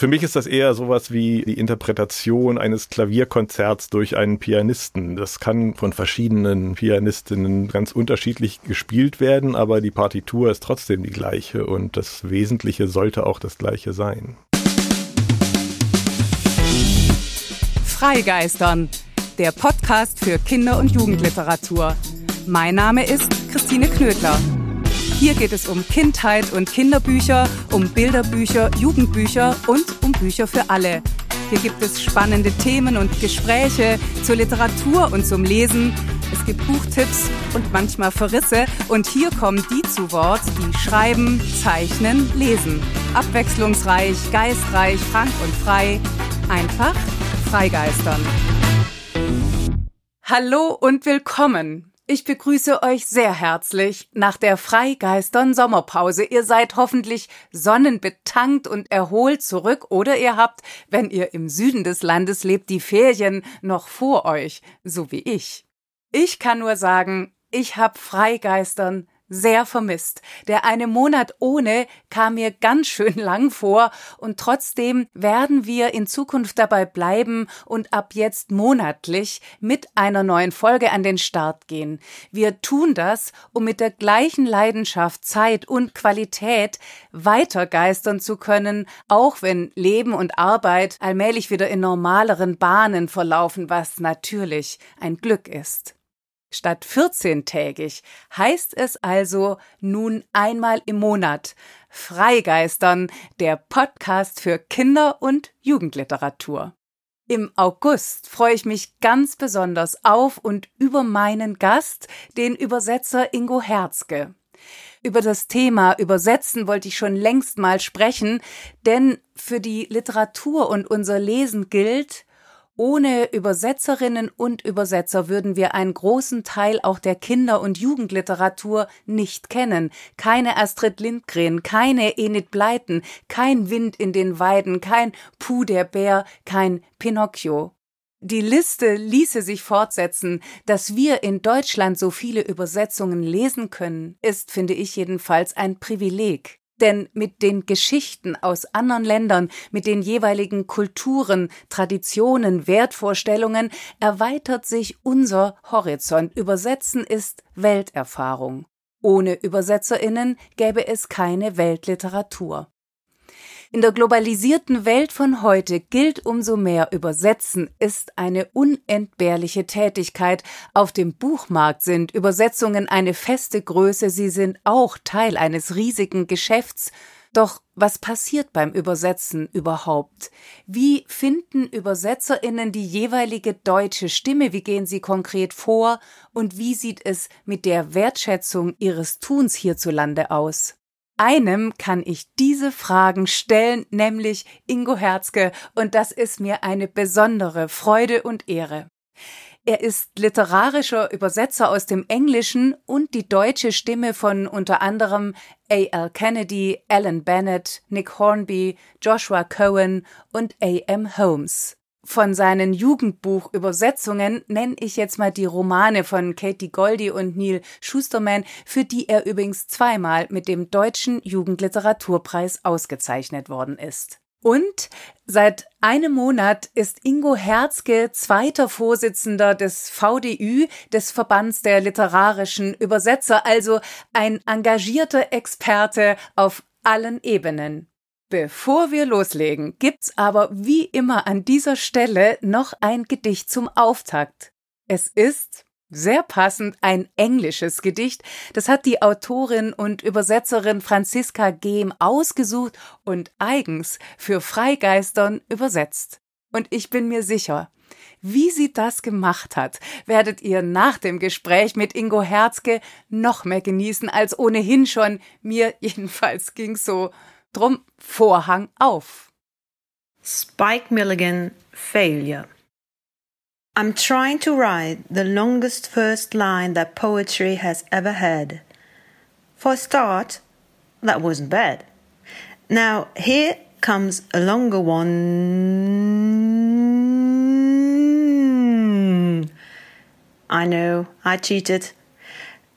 Für mich ist das eher sowas wie die Interpretation eines Klavierkonzerts durch einen Pianisten. Das kann von verschiedenen Pianistinnen ganz unterschiedlich gespielt werden, aber die Partitur ist trotzdem die gleiche und das Wesentliche sollte auch das gleiche sein. Freigeistern, der Podcast für Kinder- und Jugendliteratur. Mein Name ist Christine Knödler. Hier geht es um Kindheit und Kinderbücher, um Bilderbücher, Jugendbücher und um Bücher für alle. Hier gibt es spannende Themen und Gespräche zur Literatur und zum Lesen. Es gibt Buchtipps und manchmal Verrisse. Und hier kommen die zu Wort, die schreiben, zeichnen, lesen. Abwechslungsreich, geistreich, frank und frei. Einfach freigeistern. Hallo und willkommen. Ich begrüße euch sehr herzlich nach der Freigeistern Sommerpause. Ihr seid hoffentlich sonnenbetankt und erholt zurück oder ihr habt, wenn ihr im Süden des Landes lebt, die Ferien noch vor euch, so wie ich. Ich kann nur sagen, ich hab Freigeistern sehr vermisst. Der eine Monat ohne kam mir ganz schön lang vor und trotzdem werden wir in Zukunft dabei bleiben und ab jetzt monatlich mit einer neuen Folge an den Start gehen. Wir tun das, um mit der gleichen Leidenschaft, Zeit und Qualität weitergeistern zu können, auch wenn Leben und Arbeit allmählich wieder in normaleren Bahnen verlaufen, was natürlich ein Glück ist. Statt 14-tägig heißt es also nun einmal im Monat Freigeistern, der Podcast für Kinder- und Jugendliteratur. Im August freue ich mich ganz besonders auf und über meinen Gast, den Übersetzer Ingo Herzke. Über das Thema Übersetzen wollte ich schon längst mal sprechen, denn für die Literatur und unser Lesen gilt, ohne Übersetzerinnen und Übersetzer würden wir einen großen Teil auch der Kinder- und Jugendliteratur nicht kennen. Keine Astrid Lindgren, keine Enid Bleiten, kein Wind in den Weiden, kein Puh der Bär, kein Pinocchio. Die Liste ließe sich fortsetzen. Dass wir in Deutschland so viele Übersetzungen lesen können, ist, finde ich jedenfalls, ein Privileg. Denn mit den Geschichten aus anderen Ländern, mit den jeweiligen Kulturen, Traditionen, Wertvorstellungen erweitert sich unser Horizont. Übersetzen ist Welterfahrung. Ohne Übersetzerinnen gäbe es keine Weltliteratur. In der globalisierten Welt von heute gilt umso mehr, Übersetzen ist eine unentbehrliche Tätigkeit. Auf dem Buchmarkt sind Übersetzungen eine feste Größe, sie sind auch Teil eines riesigen Geschäfts. Doch was passiert beim Übersetzen überhaupt? Wie finden Übersetzerinnen die jeweilige deutsche Stimme? Wie gehen sie konkret vor? Und wie sieht es mit der Wertschätzung ihres Tuns hierzulande aus? Einem kann ich diese Fragen stellen, nämlich Ingo Herzke, und das ist mir eine besondere Freude und Ehre. Er ist literarischer Übersetzer aus dem Englischen und die deutsche Stimme von unter anderem A.L. Kennedy, Alan Bennett, Nick Hornby, Joshua Cohen und A.M. Holmes. Von seinen Jugendbuchübersetzungen nenne ich jetzt mal die Romane von Katie Goldie und Neil Schusterman, für die er übrigens zweimal mit dem Deutschen Jugendliteraturpreis ausgezeichnet worden ist. Und seit einem Monat ist Ingo Herzke zweiter Vorsitzender des VDÜ, des Verbands der literarischen Übersetzer, also ein engagierter Experte auf allen Ebenen. Bevor wir loslegen, gibt's aber wie immer an dieser Stelle noch ein Gedicht zum Auftakt. Es ist sehr passend ein englisches Gedicht. Das hat die Autorin und Übersetzerin Franziska Gehm ausgesucht und eigens für Freigeistern übersetzt. Und ich bin mir sicher, wie sie das gemacht hat, werdet ihr nach dem Gespräch mit Ingo Herzke noch mehr genießen als ohnehin schon. Mir jedenfalls ging's so. Drum Vorhang auf. Spike Milligan Failure. I'm trying to write the longest first line that poetry has ever had. For a start, that wasn't bad. Now, here comes a longer one. I know, I cheated.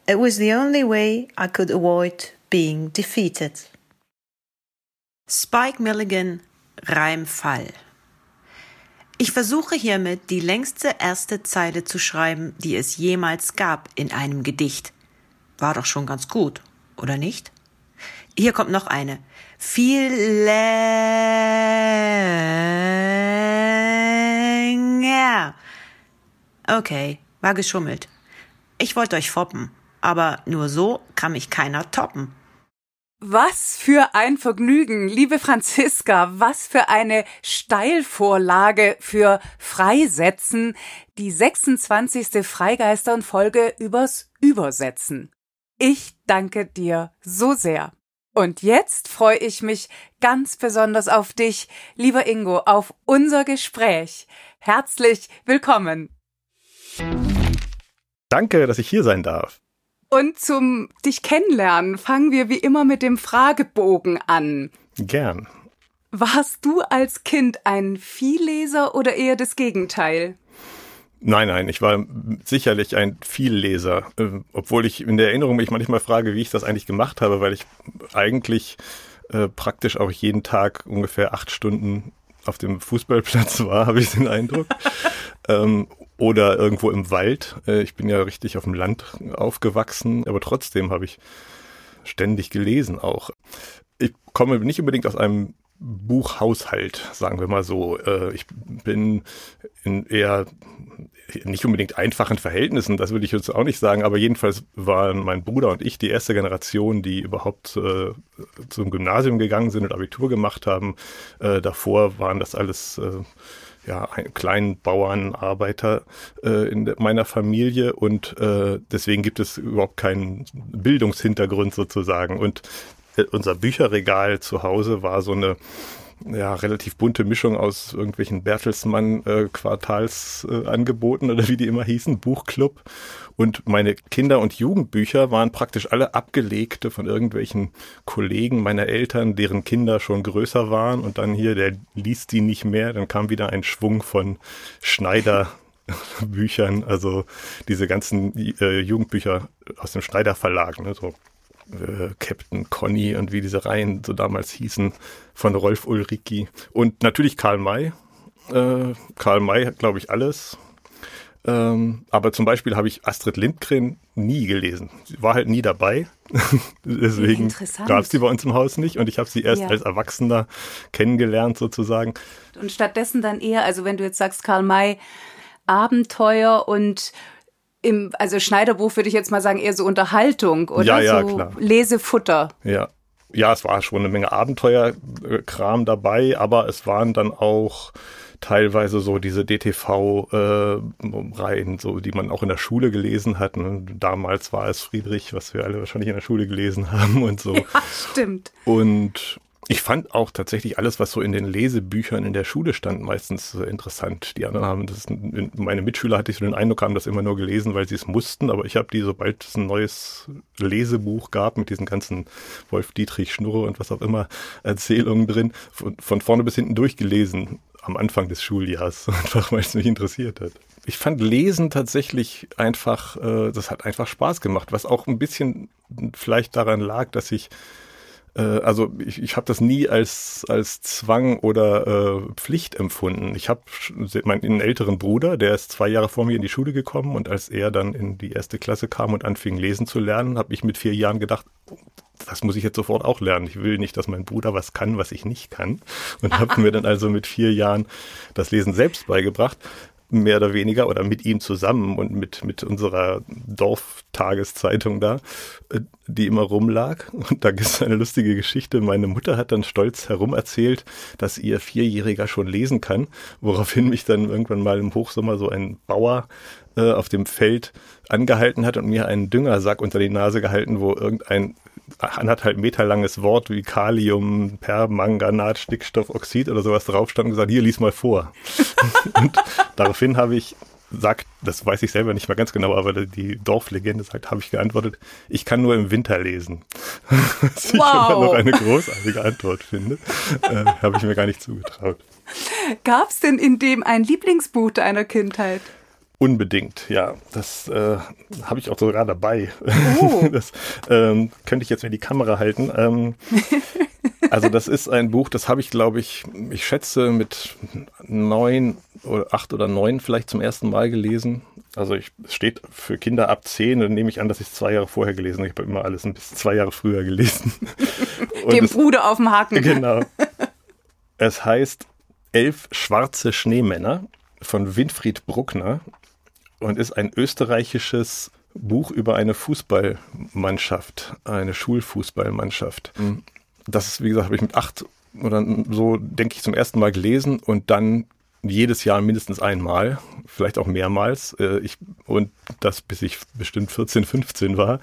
It was the only way I could avoid being defeated. Spike Milligan Reimfall. Ich versuche hiermit die längste erste Zeile zu schreiben, die es jemals gab in einem Gedicht. War doch schon ganz gut, oder nicht? Hier kommt noch eine. Viel länger. Okay, war geschummelt. Ich wollte euch foppen, aber nur so kann mich keiner toppen. Was für ein Vergnügen, liebe Franziska, was für eine Steilvorlage für Freisetzen, die 26. Freigeister und Folge übers Übersetzen. Ich danke dir so sehr. Und jetzt freue ich mich ganz besonders auf dich, lieber Ingo, auf unser Gespräch. Herzlich willkommen. Danke, dass ich hier sein darf. Und zum dich kennenlernen fangen wir wie immer mit dem Fragebogen an. Gern. Warst du als Kind ein Vielleser oder eher das Gegenteil? Nein, nein, ich war sicherlich ein Vielleser, äh, obwohl ich in der Erinnerung mich manchmal frage, wie ich das eigentlich gemacht habe, weil ich eigentlich äh, praktisch auch jeden Tag ungefähr acht Stunden auf dem Fußballplatz war, habe ich den Eindruck. ähm, oder irgendwo im Wald. Äh, ich bin ja richtig auf dem Land aufgewachsen, aber trotzdem habe ich ständig gelesen auch. Ich komme nicht unbedingt aus einem Buchhaushalt, sagen wir mal so. Äh, ich bin in eher nicht unbedingt einfachen Verhältnissen, das würde ich jetzt auch nicht sagen, aber jedenfalls waren mein Bruder und ich die erste Generation, die überhaupt äh, zum Gymnasium gegangen sind und Abitur gemacht haben. Äh, davor waren das alles äh, ja, kleinen Bauern, Arbeiter äh, in meiner Familie und äh, deswegen gibt es überhaupt keinen Bildungshintergrund sozusagen. Und äh, unser Bücherregal zu Hause war so eine ja, relativ bunte Mischung aus irgendwelchen Bertelsmann-Quartalsangeboten äh, oder wie die immer hießen, Buchclub. Und meine Kinder- und Jugendbücher waren praktisch alle abgelegte von irgendwelchen Kollegen meiner Eltern, deren Kinder schon größer waren. Und dann hier, der liest die nicht mehr. Dann kam wieder ein Schwung von Schneider. Büchern, also diese ganzen äh, Jugendbücher aus dem Schneider Verlag, ne, so äh, Captain Conny und wie diese Reihen so damals hießen, von Rolf Ulricki. Und natürlich Karl May. Äh, Karl May hat, glaube ich, alles. Ähm, aber zum Beispiel habe ich Astrid Lindgren nie gelesen. Sie war halt nie dabei. Deswegen gab es die bei uns im Haus nicht und ich habe sie erst ja. als Erwachsener kennengelernt sozusagen. Und stattdessen dann eher, also wenn du jetzt sagst, Karl May, Abenteuer und im, also Schneiderbuch würde ich jetzt mal sagen, eher so Unterhaltung oder ja, ja, so klar. Lesefutter. Ja. Ja, es war schon eine Menge Abenteuerkram dabei, aber es waren dann auch teilweise so diese DTV-Reihen, äh, so die man auch in der Schule gelesen hat. Ne? Damals war es Friedrich, was wir alle wahrscheinlich in der Schule gelesen haben und so. Ja, stimmt. Und ich fand auch tatsächlich alles, was so in den Lesebüchern in der Schule stand, meistens interessant. Die anderen haben das, meine Mitschüler hatte ich so den Eindruck, haben das immer nur gelesen, weil sie es mussten, aber ich habe die, sobald es ein neues Lesebuch gab mit diesen ganzen Wolf Dietrich Schnurre und was auch immer Erzählungen drin, von, von vorne bis hinten durchgelesen am Anfang des Schuljahres, einfach weil es mich interessiert hat. Ich fand Lesen tatsächlich einfach, äh, das hat einfach Spaß gemacht, was auch ein bisschen vielleicht daran lag, dass ich äh, also ich, ich habe das nie als, als Zwang oder äh, Pflicht empfunden. Ich habe meinen älteren Bruder, der ist zwei Jahre vor mir in die Schule gekommen und als er dann in die erste Klasse kam und anfing lesen zu lernen, habe ich mit vier Jahren gedacht, das muss ich jetzt sofort auch lernen. Ich will nicht, dass mein Bruder was kann, was ich nicht kann. Und habe mir dann also mit vier Jahren das Lesen selbst beigebracht mehr oder weniger oder mit ihm zusammen und mit, mit unserer Dorftageszeitung da, äh, die immer rumlag. Und da gibt es eine lustige Geschichte. Meine Mutter hat dann stolz herum erzählt, dass ihr Vierjähriger schon lesen kann, woraufhin mich dann irgendwann mal im Hochsommer so ein Bauer äh, auf dem Feld angehalten hat und mir einen Düngersack unter die Nase gehalten, wo irgendein anderthalb Meter langes Wort wie Kalium, Permanganat, Stickstoffoxid oder sowas drauf stand und gesagt, hier, lies mal vor. und daraufhin habe ich sagt, das weiß ich selber nicht mehr ganz genau, aber die Dorflegende sagt, habe ich geantwortet, ich kann nur im Winter lesen. Was wow. ich immer noch eine großartige Antwort finde. Äh, habe ich mir gar nicht zugetraut. Gab es denn in dem ein Lieblingsbuch deiner Kindheit? Unbedingt, ja. Das äh, habe ich auch sogar dabei. Oh. Das ähm, könnte ich jetzt mir die Kamera halten. Ähm, Also das ist ein Buch, das habe ich, glaube ich, ich schätze mit neun oder acht oder neun vielleicht zum ersten Mal gelesen. Also ich, es steht für Kinder ab zehn, dann nehme ich an, dass ich es zwei Jahre vorher gelesen habe. Ich habe immer alles ein bisschen zwei Jahre früher gelesen. Dem es, Bruder auf dem Haken. Genau. Es heißt Elf schwarze Schneemänner von Winfried Bruckner und ist ein österreichisches Buch über eine Fußballmannschaft, eine Schulfußballmannschaft. Mhm. Das, wie gesagt, habe ich mit acht oder so, denke ich, zum ersten Mal gelesen und dann jedes Jahr mindestens einmal, vielleicht auch mehrmals. Äh, ich, und das bis ich bestimmt 14, 15 war.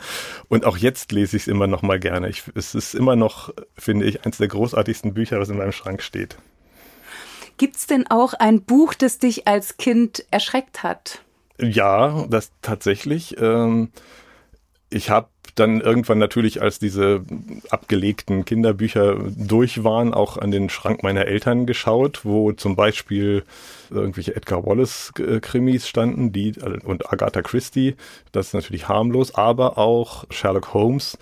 Und auch jetzt lese ich es immer noch mal gerne. Ich, es ist immer noch, finde ich, eines der großartigsten Bücher, was in meinem Schrank steht. Gibt es denn auch ein Buch, das dich als Kind erschreckt hat? Ja, das tatsächlich. Ähm, ich habe dann irgendwann natürlich, als diese abgelegten Kinderbücher durch waren, auch an den Schrank meiner Eltern geschaut, wo zum Beispiel irgendwelche Edgar Wallace-Krimis standen, die und Agatha Christie. Das ist natürlich harmlos, aber auch Sherlock Holmes.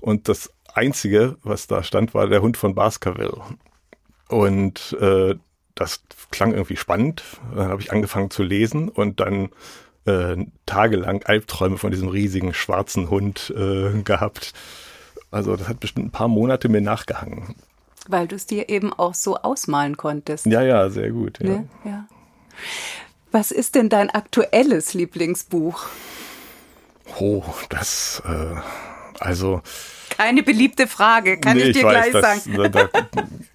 Und das Einzige, was da stand, war der Hund von Baskerville. Und äh, das klang irgendwie spannend. Dann habe ich angefangen zu lesen und dann äh, tagelang Albträume von diesem riesigen schwarzen Hund äh, gehabt. Also das hat bestimmt ein paar Monate mir nachgehangen. Weil du es dir eben auch so ausmalen konntest. Ja, ja, sehr gut. Ja. Ne? ja. Was ist denn dein aktuelles Lieblingsbuch? Oh, das, äh, also keine beliebte Frage, kann nee, ich dir ich weiß, gleich dass, sagen. Da, da,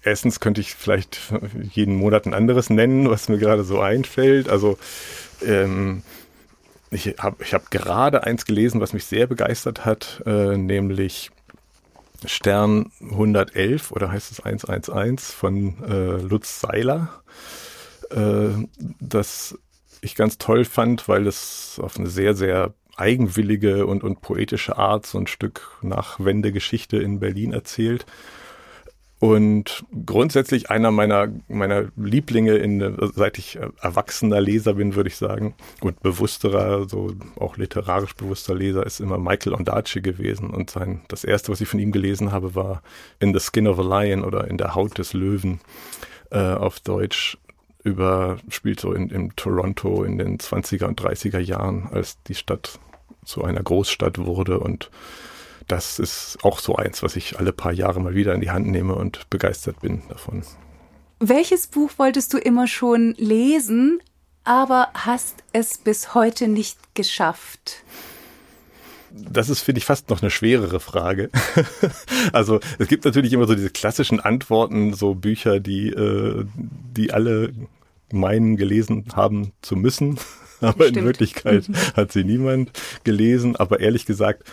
erstens könnte ich vielleicht jeden Monat ein anderes nennen, was mir gerade so einfällt. Also ähm, ich habe ich hab gerade eins gelesen, was mich sehr begeistert hat, äh, nämlich Stern 111 oder heißt es 111 von äh, Lutz Seiler, äh, das ich ganz toll fand, weil es auf eine sehr, sehr eigenwillige und, und poetische Art so ein Stück Nachwendegeschichte in Berlin erzählt. Und grundsätzlich einer meiner, meiner Lieblinge, in, seit ich erwachsener Leser bin, würde ich sagen, und bewussterer, so auch literarisch bewusster Leser, ist immer Michael Ondaatje gewesen. Und sein, das erste, was ich von ihm gelesen habe, war In the Skin of a Lion oder In der Haut des Löwen äh, auf Deutsch über, spielt so in, in Toronto in den 20er und 30er Jahren, als die Stadt zu einer Großstadt wurde und das ist auch so eins, was ich alle paar Jahre mal wieder in die Hand nehme und begeistert bin davon. Welches Buch wolltest du immer schon lesen, aber hast es bis heute nicht geschafft? Das ist, finde ich, fast noch eine schwerere Frage. also es gibt natürlich immer so diese klassischen Antworten, so Bücher, die, äh, die alle meinen gelesen haben zu müssen. aber Stimmt. in Wirklichkeit mhm. hat sie niemand gelesen. Aber ehrlich gesagt,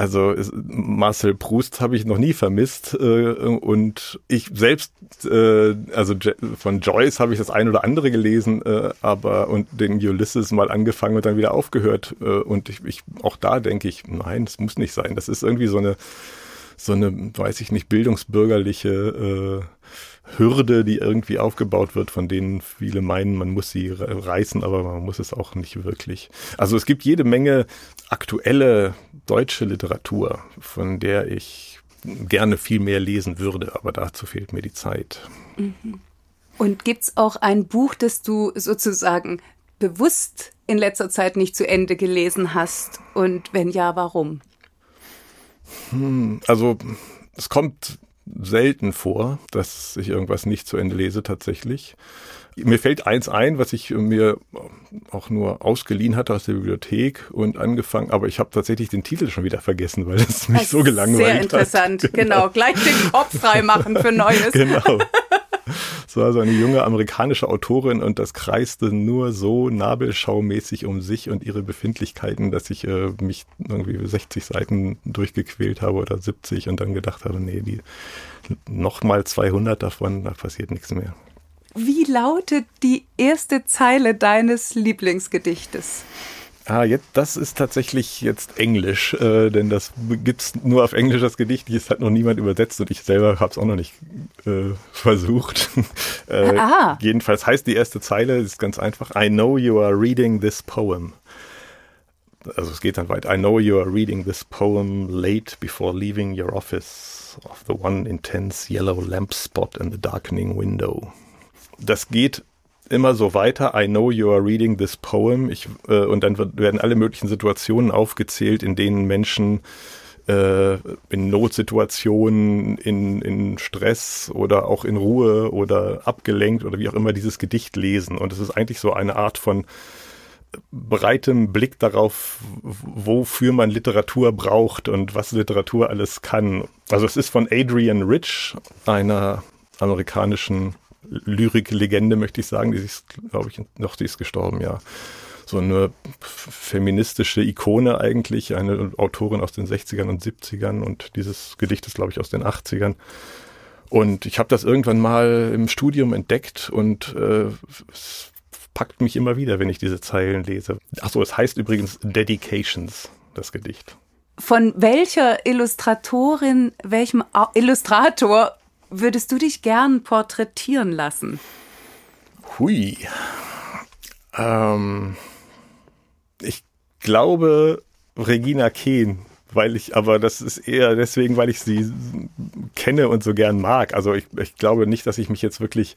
also Marcel Proust habe ich noch nie vermisst äh, und ich selbst, äh, also von Joyce habe ich das ein oder andere gelesen, äh, aber und den Ulysses mal angefangen und dann wieder aufgehört äh, und ich, ich auch da denke ich, nein, das muss nicht sein. Das ist irgendwie so eine so eine, weiß ich nicht, bildungsbürgerliche äh, Hürde, die irgendwie aufgebaut wird, von denen viele meinen, man muss sie reißen, aber man muss es auch nicht wirklich. Also es gibt jede Menge aktuelle deutsche Literatur, von der ich gerne viel mehr lesen würde, aber dazu fehlt mir die Zeit. Mhm. Und gibt's auch ein Buch, das du sozusagen bewusst in letzter Zeit nicht zu Ende gelesen hast? Und wenn ja, warum? Hm, also es kommt selten vor, dass ich irgendwas nicht zu Ende lese tatsächlich. Mir fällt eins ein, was ich mir auch nur ausgeliehen hatte aus der Bibliothek und angefangen, aber ich habe tatsächlich den Titel schon wieder vergessen, weil es mich so gelangweilt hat. Sehr interessant, hat. Genau. genau. Gleich den Kopf frei machen für Neues. genau. Es war so eine junge amerikanische Autorin und das kreiste nur so nabelschaumäßig um sich und ihre Befindlichkeiten, dass ich äh, mich irgendwie 60 Seiten durchgequält habe oder 70 und dann gedacht habe, nee, die nochmal 200 davon, da passiert nichts mehr. Wie lautet die erste Zeile deines Lieblingsgedichtes? Ah, jetzt, das ist tatsächlich jetzt Englisch, äh, denn das gibt's nur auf Englisch, das Gedicht, das hat noch niemand übersetzt und ich selber habe es auch noch nicht äh, versucht. äh, Aha. Jedenfalls heißt die erste Zeile, ist ganz einfach, I know you are reading this poem. also es geht dann weiter. I know you are reading this poem late before leaving your office of the one intense yellow lamp spot in the darkening window. Das geht immer so weiter. I know you are reading this poem. Ich, äh, und dann werden alle möglichen Situationen aufgezählt, in denen Menschen äh, in Notsituationen, in, in Stress oder auch in Ruhe oder abgelenkt oder wie auch immer dieses Gedicht lesen. Und es ist eigentlich so eine Art von breitem Blick darauf, wofür man Literatur braucht und was Literatur alles kann. Also es ist von Adrian Rich, einer amerikanischen Lyrik-Legende, möchte ich sagen, die ist, glaube ich, noch, die ist gestorben, ja. So eine feministische Ikone eigentlich, eine Autorin aus den 60ern und 70ern und dieses Gedicht ist, glaube ich, aus den 80ern. Und ich habe das irgendwann mal im Studium entdeckt und äh, es packt mich immer wieder, wenn ich diese Zeilen lese. Achso, es heißt übrigens Dedications, das Gedicht. Von welcher Illustratorin, welchem Illustrator würdest du dich gern porträtieren lassen? Hui. Ähm, ich glaube Regina Kehn, weil ich, aber das ist eher deswegen, weil ich sie kenne und so gern mag. Also ich, ich glaube nicht, dass ich mich jetzt wirklich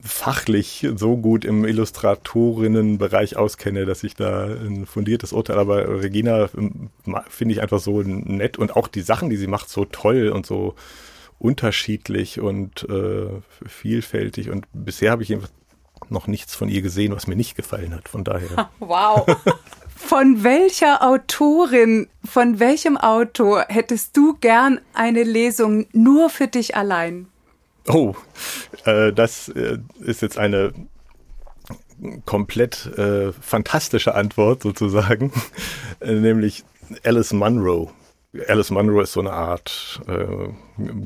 fachlich so gut im Illustratorinnenbereich auskenne, dass ich da ein fundiertes Urteil, aber Regina ähm, finde ich einfach so nett und auch die Sachen, die sie macht, so toll und so unterschiedlich und äh, vielfältig. Und bisher habe ich noch nichts von ihr gesehen, was mir nicht gefallen hat. Von daher. Wow. Von welcher Autorin, von welchem Autor hättest du gern eine Lesung nur für dich allein? Oh, äh, das äh, ist jetzt eine komplett äh, fantastische Antwort sozusagen, nämlich Alice Munro. Alice Munro ist so eine Art äh,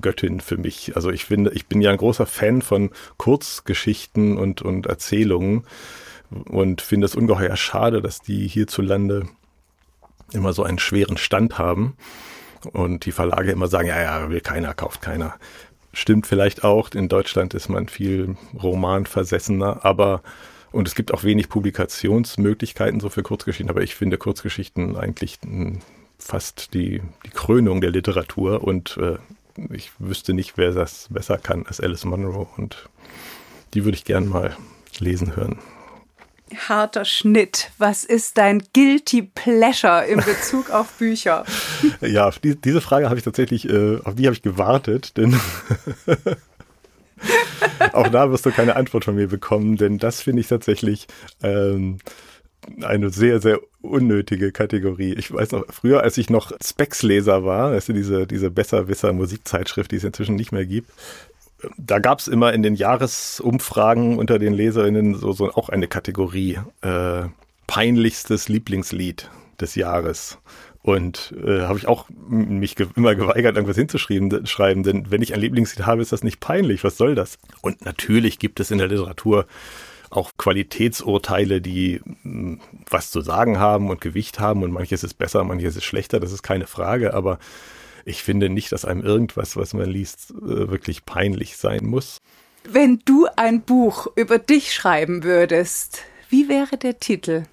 Göttin für mich. Also ich finde, ich bin ja ein großer Fan von Kurzgeschichten und, und Erzählungen und finde es ungeheuer schade, dass die hierzulande immer so einen schweren Stand haben und die Verlage immer sagen, ja, ja, will keiner, kauft keiner. Stimmt vielleicht auch, in Deutschland ist man viel romanversessener, aber und es gibt auch wenig Publikationsmöglichkeiten so für Kurzgeschichten, aber ich finde Kurzgeschichten eigentlich fast die, die Krönung der Literatur und äh, ich wüsste nicht, wer das besser kann als Alice Munro und die würde ich gern mal lesen hören. Harter Schnitt. Was ist dein Guilty Pleasure in Bezug auf Bücher? Ja, auf die, diese Frage habe ich tatsächlich, äh, auf die habe ich gewartet, denn auch da wirst du keine Antwort von mir bekommen, denn das finde ich tatsächlich ähm, eine sehr, sehr unnötige Kategorie. Ich weiß noch, früher, als ich noch Specs-Leser war, du, diese, diese Besserwisser-Musikzeitschrift, die es inzwischen nicht mehr gibt, da gab es immer in den Jahresumfragen unter den Leserinnen so, so auch eine Kategorie äh, peinlichstes Lieblingslied des Jahres. Und äh, habe ich auch mich ge immer geweigert, irgendwas hinzuschreiben, schreiben, denn wenn ich ein Lieblingslied habe, ist das nicht peinlich. Was soll das? Und natürlich gibt es in der Literatur auch Qualitätsurteile, die hm, was zu sagen haben und Gewicht haben und manches ist besser, manches ist schlechter, das ist keine Frage, aber ich finde nicht, dass einem irgendwas, was man liest, äh, wirklich peinlich sein muss. Wenn du ein Buch über dich schreiben würdest, wie wäre der Titel?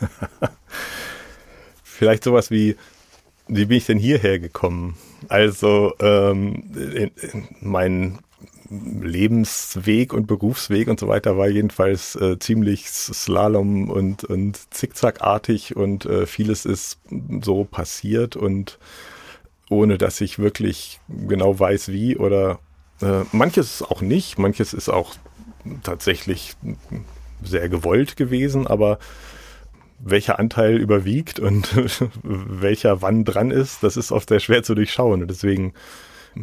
Vielleicht sowas wie, wie bin ich denn hierher gekommen? Also ähm, in, in mein Lebensweg und Berufsweg und so weiter war jedenfalls äh, ziemlich Slalom und, und zickzackartig und äh, vieles ist so passiert und ohne dass ich wirklich genau weiß, wie oder äh, manches auch nicht, manches ist auch tatsächlich sehr gewollt gewesen, aber welcher Anteil überwiegt und welcher wann dran ist, das ist oft sehr schwer zu durchschauen. Und deswegen,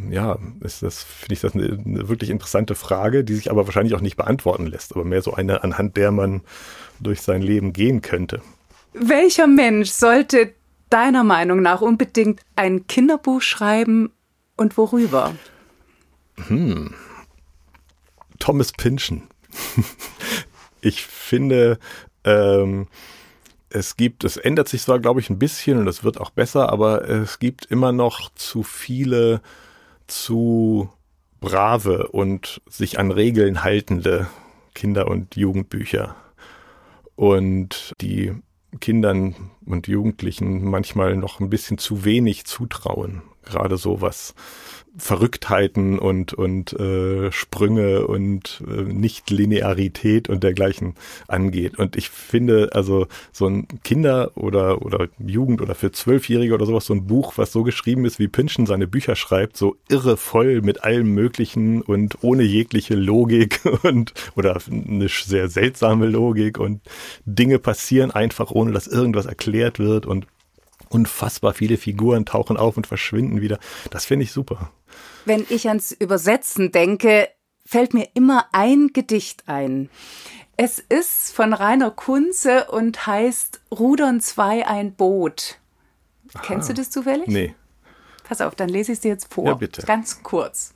ja, ist das, finde ich das eine, eine, wirklich interessante Frage, die sich aber wahrscheinlich auch nicht beantworten lässt, aber mehr so eine, anhand der man durch sein Leben gehen könnte. Welcher Mensch sollte deiner Meinung nach unbedingt ein Kinderbuch schreiben und worüber? Hm. Thomas Pynchon. ich finde, ähm, es gibt, es ändert sich zwar, glaube ich, ein bisschen und es wird auch besser, aber es gibt immer noch zu viele zu brave und sich an Regeln haltende Kinder- und Jugendbücher. Und die Kindern und Jugendlichen manchmal noch ein bisschen zu wenig zutrauen. Gerade so was Verrücktheiten und, und äh, Sprünge und äh, Nicht-Linearität und dergleichen angeht. Und ich finde, also so ein Kinder- oder, oder Jugend- oder für Zwölfjährige oder sowas, so ein Buch, was so geschrieben ist, wie Pynchon seine Bücher schreibt, so irre voll mit allem Möglichen und ohne jegliche Logik und oder eine sehr seltsame Logik und Dinge passieren einfach, ohne dass irgendwas erklärt wird und unfassbar viele Figuren tauchen auf und verschwinden wieder. Das finde ich super. Wenn ich ans Übersetzen denke, fällt mir immer ein Gedicht ein. Es ist von Rainer Kunze und heißt Rudern zwei ein Boot. Aha. Kennst du das zufällig? Nee. Pass auf, dann lese ich es dir jetzt vor. Ja, bitte. Ganz kurz.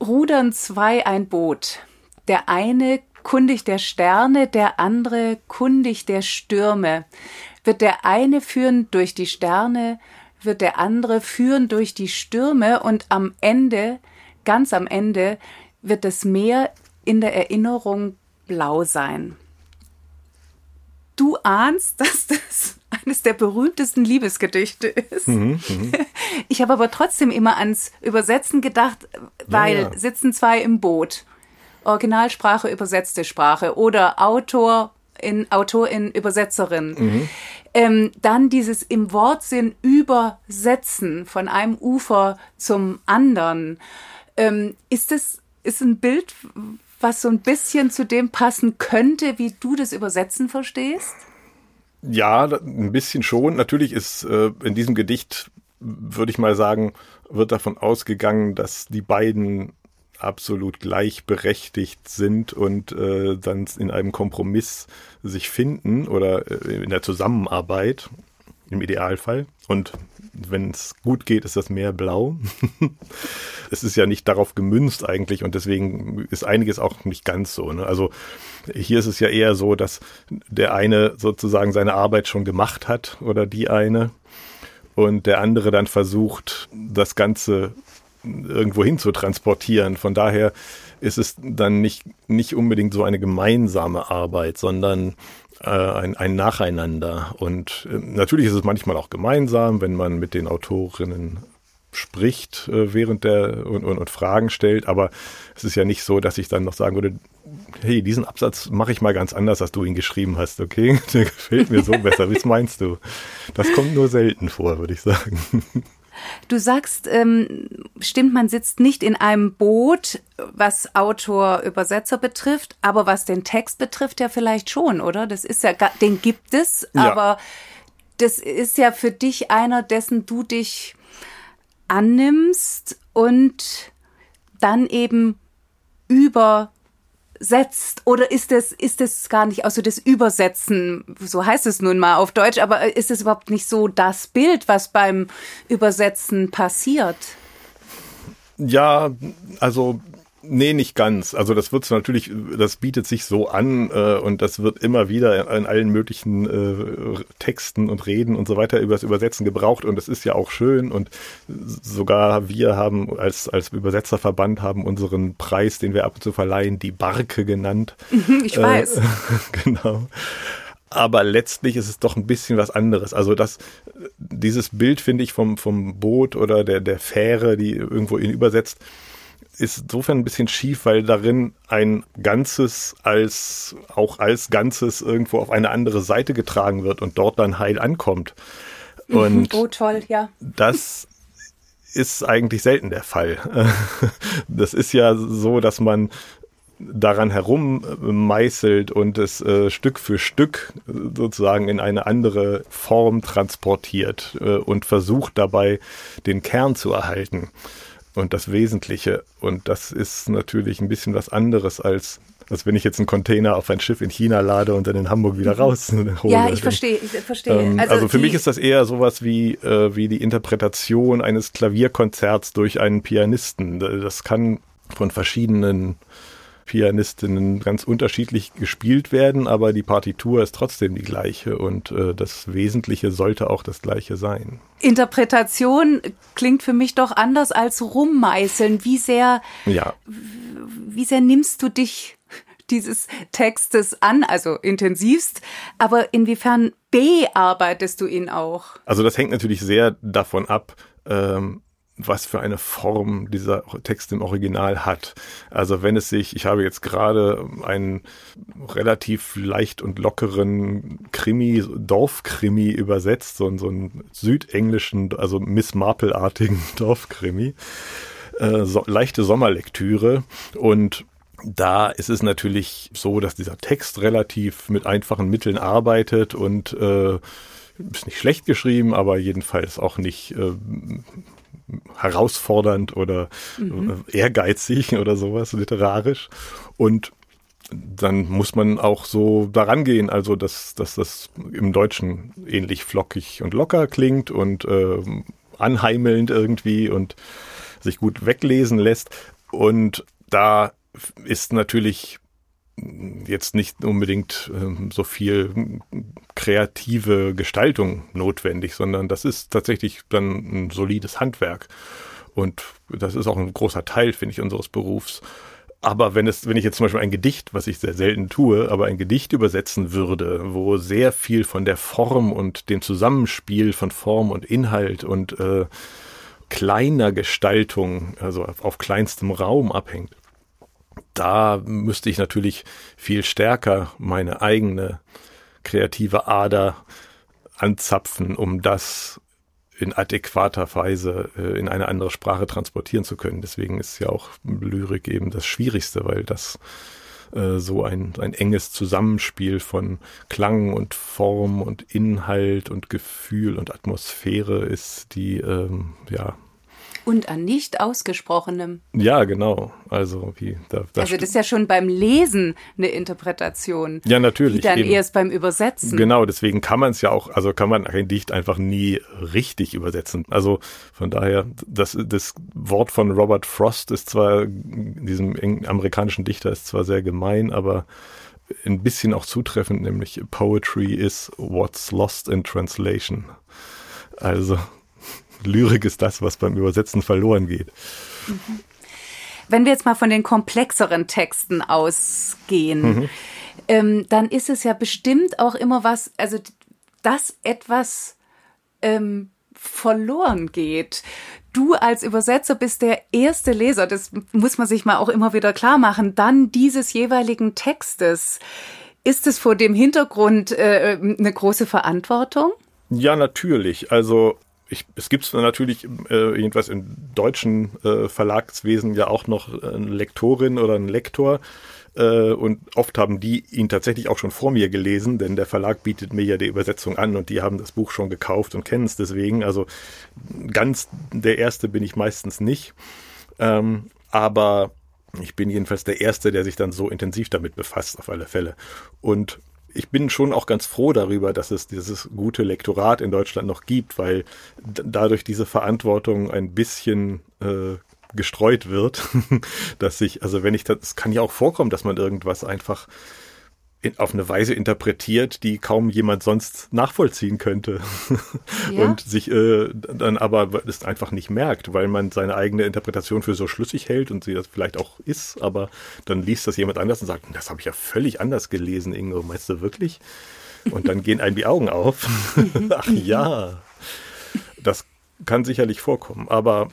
Rudern zwei ein Boot. Der eine kundig der Sterne, der andere kundig der Stürme. Wird der eine führen durch die Sterne, wird der andere führen durch die Stürme und am Ende, ganz am Ende, wird das Meer in der Erinnerung blau sein. Du ahnst, dass das eines der berühmtesten Liebesgedichte ist. Mhm, mhm. ich habe aber trotzdem immer ans Übersetzen gedacht, weil ja, ja. sitzen zwei im Boot. Originalsprache, übersetzte Sprache oder Autor in Autorin, Übersetzerin. Mhm. Ähm, dann dieses im Wortsinn übersetzen von einem Ufer zum anderen. Ähm, ist das ist ein Bild, was so ein bisschen zu dem passen könnte, wie du das Übersetzen verstehst? Ja, ein bisschen schon. Natürlich ist äh, in diesem Gedicht, würde ich mal sagen, wird davon ausgegangen, dass die beiden absolut gleichberechtigt sind und äh, dann in einem Kompromiss sich finden oder äh, in der Zusammenarbeit im Idealfall. Und wenn es gut geht, ist das Meer blau. es ist ja nicht darauf gemünzt eigentlich und deswegen ist einiges auch nicht ganz so. Ne? Also hier ist es ja eher so, dass der eine sozusagen seine Arbeit schon gemacht hat oder die eine und der andere dann versucht, das Ganze irgendwo hin zu transportieren. Von daher ist es dann nicht, nicht unbedingt so eine gemeinsame Arbeit, sondern äh, ein, ein Nacheinander. Und äh, natürlich ist es manchmal auch gemeinsam, wenn man mit den Autorinnen spricht äh, während der und, und, und Fragen stellt, aber es ist ja nicht so, dass ich dann noch sagen würde, hey, diesen Absatz mache ich mal ganz anders, als du ihn geschrieben hast, okay? Der gefällt mir so besser. Was meinst du? Das kommt nur selten vor, würde ich sagen. Du sagst, ähm, stimmt, man sitzt nicht in einem Boot, was Autor, Übersetzer betrifft, aber was den Text betrifft, ja vielleicht schon, oder? Das ist ja, den gibt es, ja. aber das ist ja für dich einer, dessen du dich annimmst und dann eben über setzt oder ist es ist es gar nicht also das Übersetzen so heißt es nun mal auf Deutsch aber ist es überhaupt nicht so das Bild was beim Übersetzen passiert? Ja also Nee, nicht ganz. Also das wird natürlich, das bietet sich so an äh, und das wird immer wieder in allen möglichen äh, Texten und Reden und so weiter über das Übersetzen gebraucht und das ist ja auch schön und sogar wir haben als, als Übersetzerverband haben unseren Preis, den wir ab und zu verleihen, die Barke genannt. Ich weiß. Äh, genau. Aber letztlich ist es doch ein bisschen was anderes. Also das, dieses Bild finde ich vom, vom Boot oder der, der Fähre, die irgendwo ihn übersetzt, ist insofern ein bisschen schief, weil darin ein Ganzes als auch als Ganzes irgendwo auf eine andere Seite getragen wird und dort dann heil ankommt. Mhm. Und oh, toll, ja. Das ist eigentlich selten der Fall. Das ist ja so, dass man daran herummeißelt und es äh, Stück für Stück sozusagen in eine andere Form transportiert äh, und versucht dabei den Kern zu erhalten und das Wesentliche. Und das ist natürlich ein bisschen was anderes als als wenn ich jetzt einen Container auf ein Schiff in China lade und dann in Hamburg wieder mhm. raus hole. Ja, ich verstehe, ich verstehe. Ähm, also, also, für mich ist das eher sowas wie, äh, wie die Interpretation eines Klavierkonzerts durch einen Pianisten. Das kann von verschiedenen Pianistinnen ganz unterschiedlich gespielt werden, aber die Partitur ist trotzdem die gleiche und äh, das Wesentliche sollte auch das gleiche sein. Interpretation klingt für mich doch anders als rummeißeln. Wie sehr, ja. wie sehr nimmst du dich dieses Textes an, also intensivst. Aber inwiefern bearbeitest du ihn auch? Also das hängt natürlich sehr davon ab, ähm, was für eine Form dieser Text im Original hat. Also wenn es sich, ich habe jetzt gerade einen relativ leicht und lockeren Krimi, Dorfkrimi übersetzt, so, so einen südenglischen, also Miss Marple-artigen Dorfkrimi, äh, so, leichte Sommerlektüre und da ist es natürlich so, dass dieser Text relativ mit einfachen Mitteln arbeitet und äh, ist nicht schlecht geschrieben, aber jedenfalls auch nicht äh, herausfordernd oder mhm. ehrgeizig oder sowas literarisch. Und dann muss man auch so daran gehen, also dass, dass das im Deutschen ähnlich flockig und locker klingt und äh, anheimelnd irgendwie und sich gut weglesen lässt. Und da ist natürlich jetzt nicht unbedingt ähm, so viel kreative Gestaltung notwendig, sondern das ist tatsächlich dann ein solides Handwerk. Und das ist auch ein großer Teil, finde ich, unseres Berufs. Aber wenn es, wenn ich jetzt zum Beispiel ein Gedicht, was ich sehr selten tue, aber ein Gedicht übersetzen würde, wo sehr viel von der Form und dem Zusammenspiel von Form und Inhalt und äh, kleiner Gestaltung, also auf, auf kleinstem Raum abhängt, da müsste ich natürlich viel stärker meine eigene kreative Ader anzapfen, um das in adäquater Weise äh, in eine andere Sprache transportieren zu können. Deswegen ist ja auch Lyrik eben das Schwierigste, weil das äh, so ein, ein enges Zusammenspiel von Klang und Form und Inhalt und Gefühl und Atmosphäre ist, die ähm, ja und an nicht ausgesprochenem. Ja, genau. Also wie da, da Also das ist ja schon beim Lesen eine Interpretation. Ja, natürlich. Die dann eben. erst beim Übersetzen. Genau, deswegen kann man es ja auch, also kann man ein Dicht einfach nie richtig übersetzen. Also von daher, das, das Wort von Robert Frost ist zwar, diesem amerikanischen Dichter ist zwar sehr gemein, aber ein bisschen auch zutreffend, nämlich Poetry is what's lost in translation. Also Lyrik ist das, was beim Übersetzen verloren geht. Wenn wir jetzt mal von den komplexeren Texten ausgehen, mhm. ähm, dann ist es ja bestimmt auch immer was, also dass etwas ähm, verloren geht. Du als Übersetzer bist der erste Leser, das muss man sich mal auch immer wieder klar machen, dann dieses jeweiligen Textes. Ist es vor dem Hintergrund äh, eine große Verantwortung? Ja, natürlich. Also ich, es gibt natürlich äh, jedenfalls im deutschen äh, Verlagswesen ja auch noch eine Lektorin oder einen Lektor. Äh, und oft haben die ihn tatsächlich auch schon vor mir gelesen, denn der Verlag bietet mir ja die Übersetzung an und die haben das Buch schon gekauft und kennen es deswegen. Also ganz der Erste bin ich meistens nicht. Ähm, aber ich bin jedenfalls der Erste, der sich dann so intensiv damit befasst, auf alle Fälle. Und ich bin schon auch ganz froh darüber, dass es dieses gute Lektorat in Deutschland noch gibt, weil dadurch diese Verantwortung ein bisschen äh, gestreut wird, dass ich, also wenn ich das, es kann ja auch vorkommen, dass man irgendwas einfach in, auf eine Weise interpretiert, die kaum jemand sonst nachvollziehen könnte. Ja. Und sich äh, dann aber es einfach nicht merkt, weil man seine eigene Interpretation für so schlüssig hält und sie das vielleicht auch ist, aber dann liest das jemand anders und sagt, das habe ich ja völlig anders gelesen, Ingo, meinst du wirklich? Und dann gehen einem die Augen auf. Ach ja. Das kann sicherlich vorkommen, aber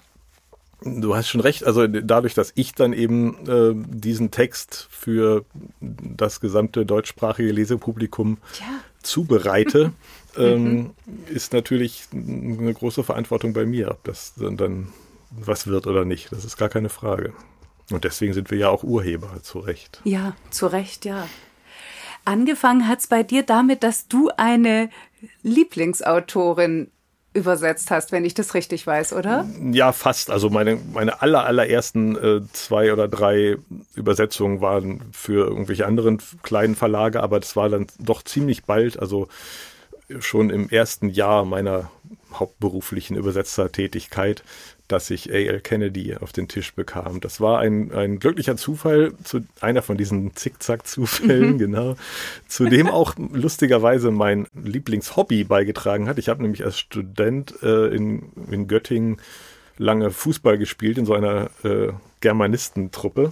Du hast schon recht. Also dadurch, dass ich dann eben äh, diesen Text für das gesamte deutschsprachige Lesepublikum ja. zubereite, ähm, mhm. ist natürlich eine große Verantwortung bei mir, ob das dann, dann was wird oder nicht. Das ist gar keine Frage. Und deswegen sind wir ja auch Urheber, zu Recht. Ja, zu Recht, ja. Angefangen hat es bei dir damit, dass du eine Lieblingsautorin übersetzt hast, wenn ich das richtig weiß, oder? Ja, fast. Also meine, meine aller, allerersten äh, zwei oder drei Übersetzungen waren für irgendwelche anderen kleinen Verlage, aber das war dann doch ziemlich bald, also schon im ersten Jahr meiner hauptberuflichen Übersetzertätigkeit, dass ich A.L. Kennedy auf den Tisch bekam. Das war ein, ein glücklicher Zufall, zu einer von diesen Zickzack-Zufällen, mhm. genau, zu dem auch lustigerweise mein Lieblingshobby beigetragen hat. Ich habe nämlich als Student äh, in, in Göttingen lange Fußball gespielt in so einer äh, Germanistentruppe.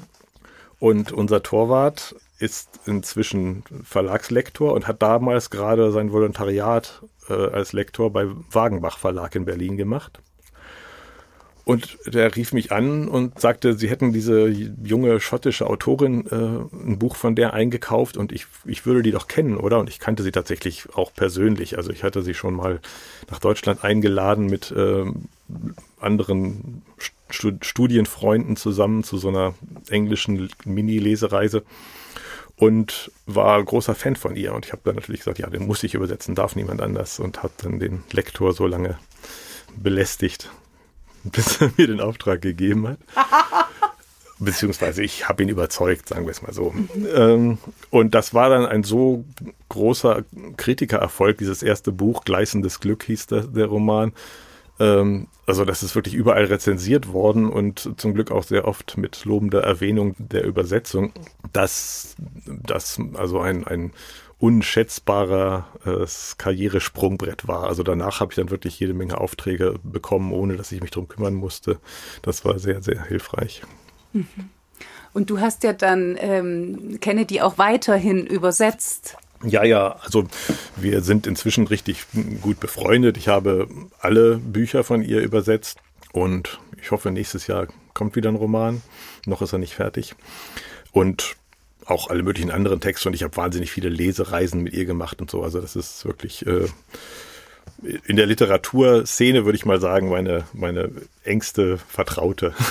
Und unser Torwart ist inzwischen Verlagslektor und hat damals gerade sein Volontariat äh, als Lektor bei Wagenbach Verlag in Berlin gemacht. Und der rief mich an und sagte, sie hätten diese junge schottische Autorin äh, ein Buch von der eingekauft und ich, ich würde die doch kennen, oder? Und ich kannte sie tatsächlich auch persönlich. Also ich hatte sie schon mal nach Deutschland eingeladen mit äh, anderen Studienfreunden zusammen zu so einer englischen Mini-Lesereise und war großer Fan von ihr. Und ich habe dann natürlich gesagt, ja, den muss ich übersetzen, darf niemand anders. Und habe dann den Lektor so lange belästigt, bis er mir den Auftrag gegeben hat. Beziehungsweise ich habe ihn überzeugt, sagen wir es mal so. Mhm. und das war dann ein so großer Kritikererfolg, dieses erste Buch, Gleißendes Glück hieß der, der Roman, ähm, also das ist wirklich überall rezensiert worden und zum Glück auch sehr oft mit lobender Erwähnung der Übersetzung, dass das also ein, ein unschätzbarer äh, Karrieresprungbrett war. Also danach habe ich dann wirklich jede Menge Aufträge bekommen, ohne dass ich mich darum kümmern musste. Das war sehr, sehr hilfreich. Mhm. Und du hast ja dann ähm, Kennedy auch weiterhin übersetzt. Ja, ja, also wir sind inzwischen richtig gut befreundet. Ich habe alle Bücher von ihr übersetzt und ich hoffe, nächstes Jahr kommt wieder ein Roman. Noch ist er nicht fertig. Und auch alle möglichen anderen Texte und ich habe wahnsinnig viele Lesereisen mit ihr gemacht und so. Also das ist wirklich äh, in der Literaturszene würde ich mal sagen meine meine engste Vertraute.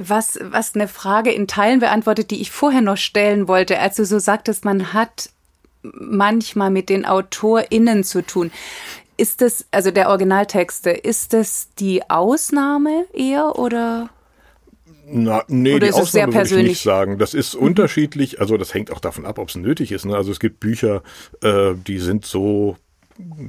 was, was eine Frage in Teilen beantwortet, die ich vorher noch stellen wollte, als du so sagtest, man hat manchmal mit den AutorInnen zu tun. Ist das, also der Originaltexte, ist das die Ausnahme eher oder? Na, nee, Oder die Ausnahme würde ich nicht sagen. Das ist mhm. unterschiedlich, also das hängt auch davon ab, ob es nötig ist. Ne? Also es gibt Bücher, äh, die sind so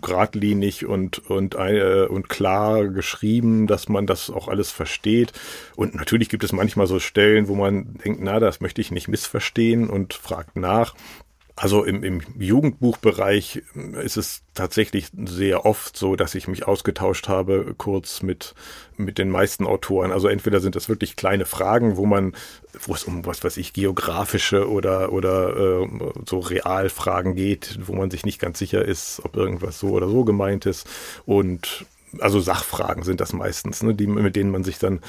geradlinig und, und, äh, und klar geschrieben, dass man das auch alles versteht. Und natürlich gibt es manchmal so Stellen, wo man denkt, na, das möchte ich nicht missverstehen und fragt nach. Also im, im Jugendbuchbereich ist es tatsächlich sehr oft so, dass ich mich ausgetauscht habe, kurz mit, mit den meisten Autoren. Also entweder sind das wirklich kleine Fragen, wo man, wo es um was weiß ich, geografische oder, oder äh, so Realfragen geht, wo man sich nicht ganz sicher ist, ob irgendwas so oder so gemeint ist. Und also Sachfragen sind das meistens, ne, die, mit denen man sich dann,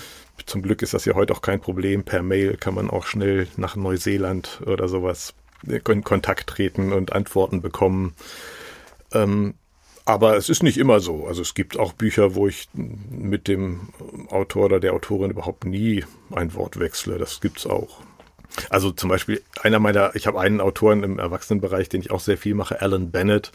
zum Glück ist das ja heute auch kein Problem, per Mail kann man auch schnell nach Neuseeland oder sowas in Kontakt treten und Antworten bekommen. Ähm, aber es ist nicht immer so. Also es gibt auch Bücher, wo ich mit dem Autor oder der Autorin überhaupt nie ein Wort wechsle. Das gibt's auch. Also zum Beispiel einer meiner, ich habe einen Autoren im Erwachsenenbereich, den ich auch sehr viel mache, Alan Bennett.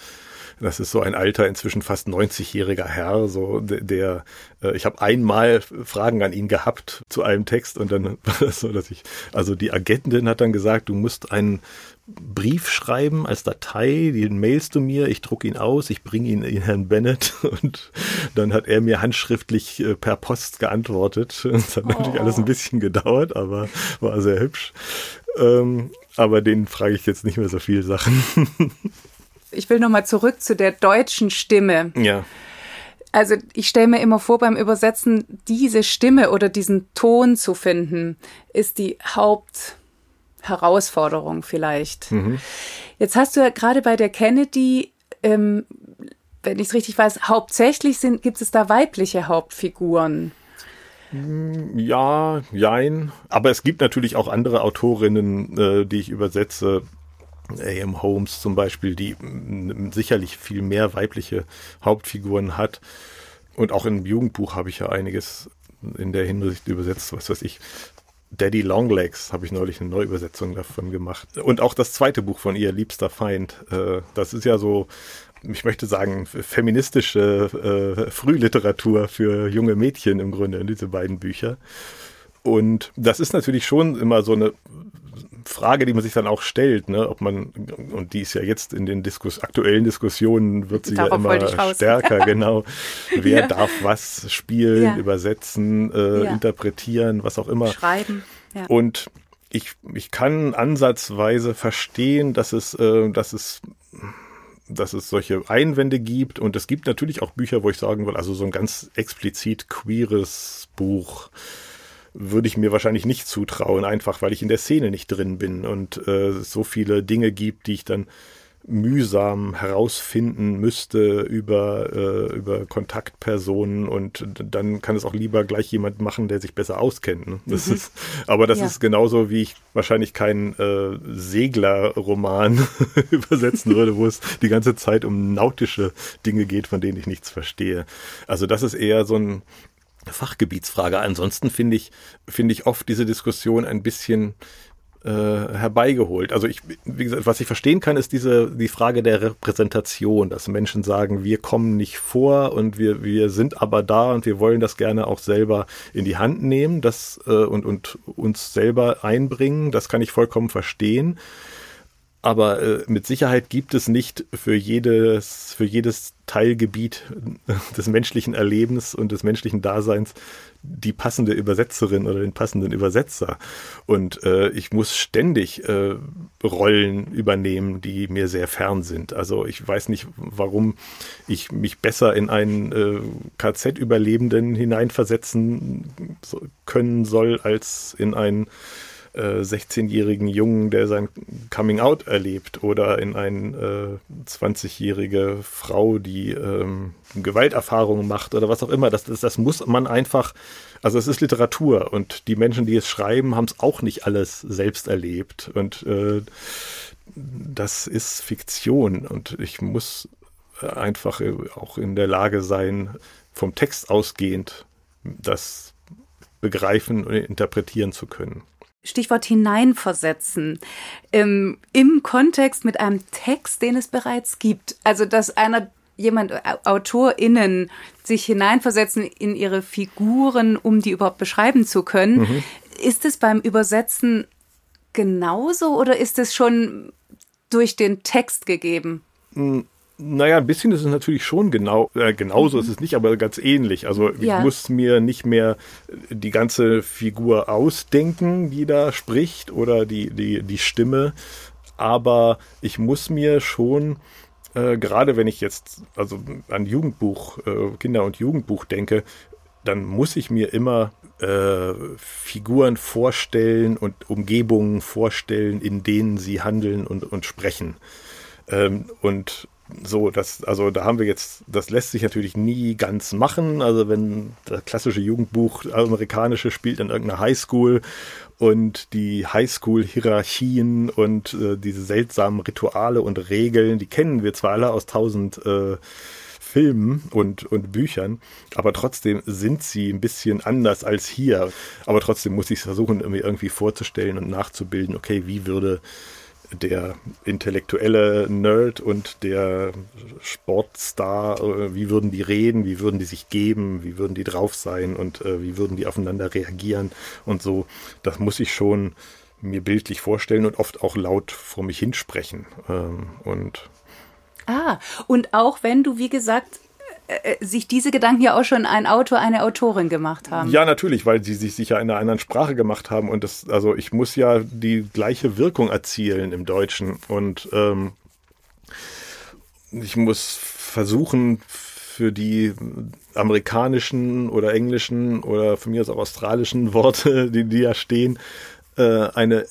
Das ist so ein alter, inzwischen fast 90-jähriger Herr, so der, der äh, ich habe einmal Fragen an ihn gehabt zu einem Text und dann war das so, dass ich, also die Agentin hat dann gesagt, du musst einen Brief schreiben als Datei, den mailst du mir, ich drucke ihn aus, ich bringe ihn in Herrn Bennett und dann hat er mir handschriftlich äh, per Post geantwortet. Das hat oh. natürlich alles ein bisschen gedauert, aber war sehr hübsch. Ähm, aber den frage ich jetzt nicht mehr so viele Sachen. ich will nochmal zurück zu der deutschen Stimme. Ja. Also ich stelle mir immer vor, beim Übersetzen diese Stimme oder diesen Ton zu finden, ist die Haupt Herausforderung vielleicht. Mhm. Jetzt hast du ja gerade bei der Kennedy, ähm, wenn ich es richtig weiß, hauptsächlich sind, gibt es da weibliche Hauptfiguren. Mm, ja, jein. Aber es gibt natürlich auch andere Autorinnen, äh, die ich übersetze. A.M. Holmes zum Beispiel, die mm, sicherlich viel mehr weibliche Hauptfiguren hat. Und auch im Jugendbuch habe ich ja einiges in der Hinsicht übersetzt, was weiß ich, Daddy Longlegs habe ich neulich eine Neuübersetzung davon gemacht. Und auch das zweite Buch von ihr, Liebster Feind. Äh, das ist ja so, ich möchte sagen, feministische äh, Frühliteratur für junge Mädchen im Grunde, diese beiden Bücher. Und das ist natürlich schon immer so eine Frage, die man sich dann auch stellt, ne, ob man, und die ist ja jetzt in den Diskus, aktuellen Diskussionen wird sie Darauf ja immer stärker, genau. Wer ja. darf was spielen, ja. übersetzen, äh, ja. interpretieren, was auch immer. Schreiben. Ja. Und ich, ich kann ansatzweise verstehen, dass es, äh, dass es dass es solche Einwände gibt und es gibt natürlich auch Bücher, wo ich sagen will, also so ein ganz explizit queeres Buch, würde ich mir wahrscheinlich nicht zutrauen, einfach weil ich in der Szene nicht drin bin und äh, so viele Dinge gibt, die ich dann mühsam herausfinden müsste über, äh, über Kontaktpersonen und dann kann es auch lieber gleich jemand machen, der sich besser auskennt. Ne? Das mhm. ist, aber das ja. ist genauso, wie ich wahrscheinlich keinen äh, Seglerroman übersetzen würde, wo es die ganze Zeit um nautische Dinge geht, von denen ich nichts verstehe. Also das ist eher so ein Fachgebietsfrage. Ansonsten finde ich, finde ich oft diese Diskussion ein bisschen äh, herbeigeholt. Also ich, wie gesagt, was ich verstehen kann, ist diese die Frage der Repräsentation, dass Menschen sagen, wir kommen nicht vor und wir wir sind aber da und wir wollen das gerne auch selber in die Hand nehmen, das äh, und und uns selber einbringen. Das kann ich vollkommen verstehen. Aber äh, mit Sicherheit gibt es nicht für jedes, für jedes Teilgebiet des menschlichen Erlebens und des menschlichen Daseins die passende Übersetzerin oder den passenden Übersetzer. Und äh, ich muss ständig äh, Rollen übernehmen, die mir sehr fern sind. Also ich weiß nicht, warum ich mich besser in einen äh, KZ-Überlebenden hineinversetzen können soll, als in einen 16-jährigen äh, Jungen, der sein Coming Out erlebt oder in eine äh, 20-jährige Frau, die ähm, Gewalterfahrungen macht oder was auch immer. Das, das, das muss man einfach, also es ist Literatur und die Menschen, die es schreiben, haben es auch nicht alles selbst erlebt und äh, das ist Fiktion und ich muss einfach auch in der Lage sein, vom Text ausgehend das begreifen und interpretieren zu können. Stichwort hineinversetzen, ähm, im Kontext mit einem Text, den es bereits gibt. Also, dass einer jemand, äh, AutorInnen, sich hineinversetzen in ihre Figuren, um die überhaupt beschreiben zu können. Mhm. Ist es beim Übersetzen genauso oder ist es schon durch den Text gegeben? Hm, naja, ein bisschen ist es natürlich schon genau, äh, genauso mhm. ist es nicht, aber ganz ähnlich. Also ich ja. muss mir nicht mehr die ganze Figur ausdenken, die da spricht oder die, die, die Stimme, aber ich muss mir schon, äh, gerade wenn ich jetzt also an Jugendbuch, äh, Kinder- und Jugendbuch denke, dann muss ich mir immer äh, Figuren vorstellen und Umgebungen vorstellen, in denen sie handeln und, und sprechen. Ähm, und so, das, also da haben wir jetzt, das lässt sich natürlich nie ganz machen. Also wenn das klassische Jugendbuch amerikanische spielt in irgendeiner Highschool und die Highschool-Hierarchien und äh, diese seltsamen Rituale und Regeln, die kennen wir zwar alle aus tausend äh, Filmen und, und Büchern, aber trotzdem sind sie ein bisschen anders als hier. Aber trotzdem muss ich es versuchen, irgendwie vorzustellen und nachzubilden, okay, wie würde der intellektuelle Nerd und der Sportstar, äh, wie würden die reden, wie würden die sich geben, wie würden die drauf sein und äh, wie würden die aufeinander reagieren und so. Das muss ich schon mir bildlich vorstellen und oft auch laut vor mich hinsprechen. Ähm, und Ah, und auch wenn du, wie gesagt, äh, äh, sich diese Gedanken ja auch schon ein Autor, eine Autorin gemacht haben. Ja, natürlich, weil sie sich sicher in einer anderen Sprache gemacht haben und das, also ich muss ja die gleiche Wirkung erzielen im Deutschen und ähm, ich muss versuchen, für die amerikanischen oder englischen oder von mir aus auch australischen Worte, die, die da stehen, äh, eine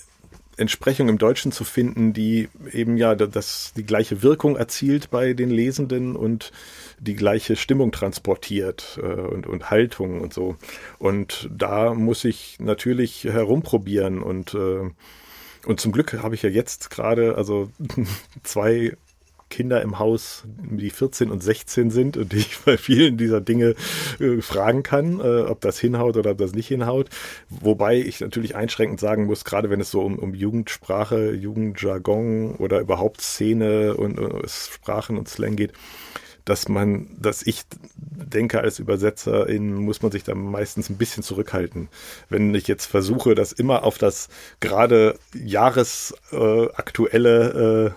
Entsprechung im Deutschen zu finden, die eben ja das, die gleiche Wirkung erzielt bei den Lesenden und die gleiche Stimmung transportiert äh, und, und Haltung und so. Und da muss ich natürlich herumprobieren und äh, und zum Glück habe ich ja jetzt gerade also zwei Kinder im Haus, die 14 und 16 sind und die ich bei vielen dieser Dinge äh, fragen kann, äh, ob das hinhaut oder ob das nicht hinhaut. Wobei ich natürlich einschränkend sagen muss, gerade wenn es so um, um Jugendsprache, Jugendjargon oder überhaupt Szene und, und Sprachen und Slang geht, dass man, dass ich denke, als Übersetzerin muss man sich da meistens ein bisschen zurückhalten. Wenn ich jetzt versuche, das immer auf das gerade jahresaktuelle äh,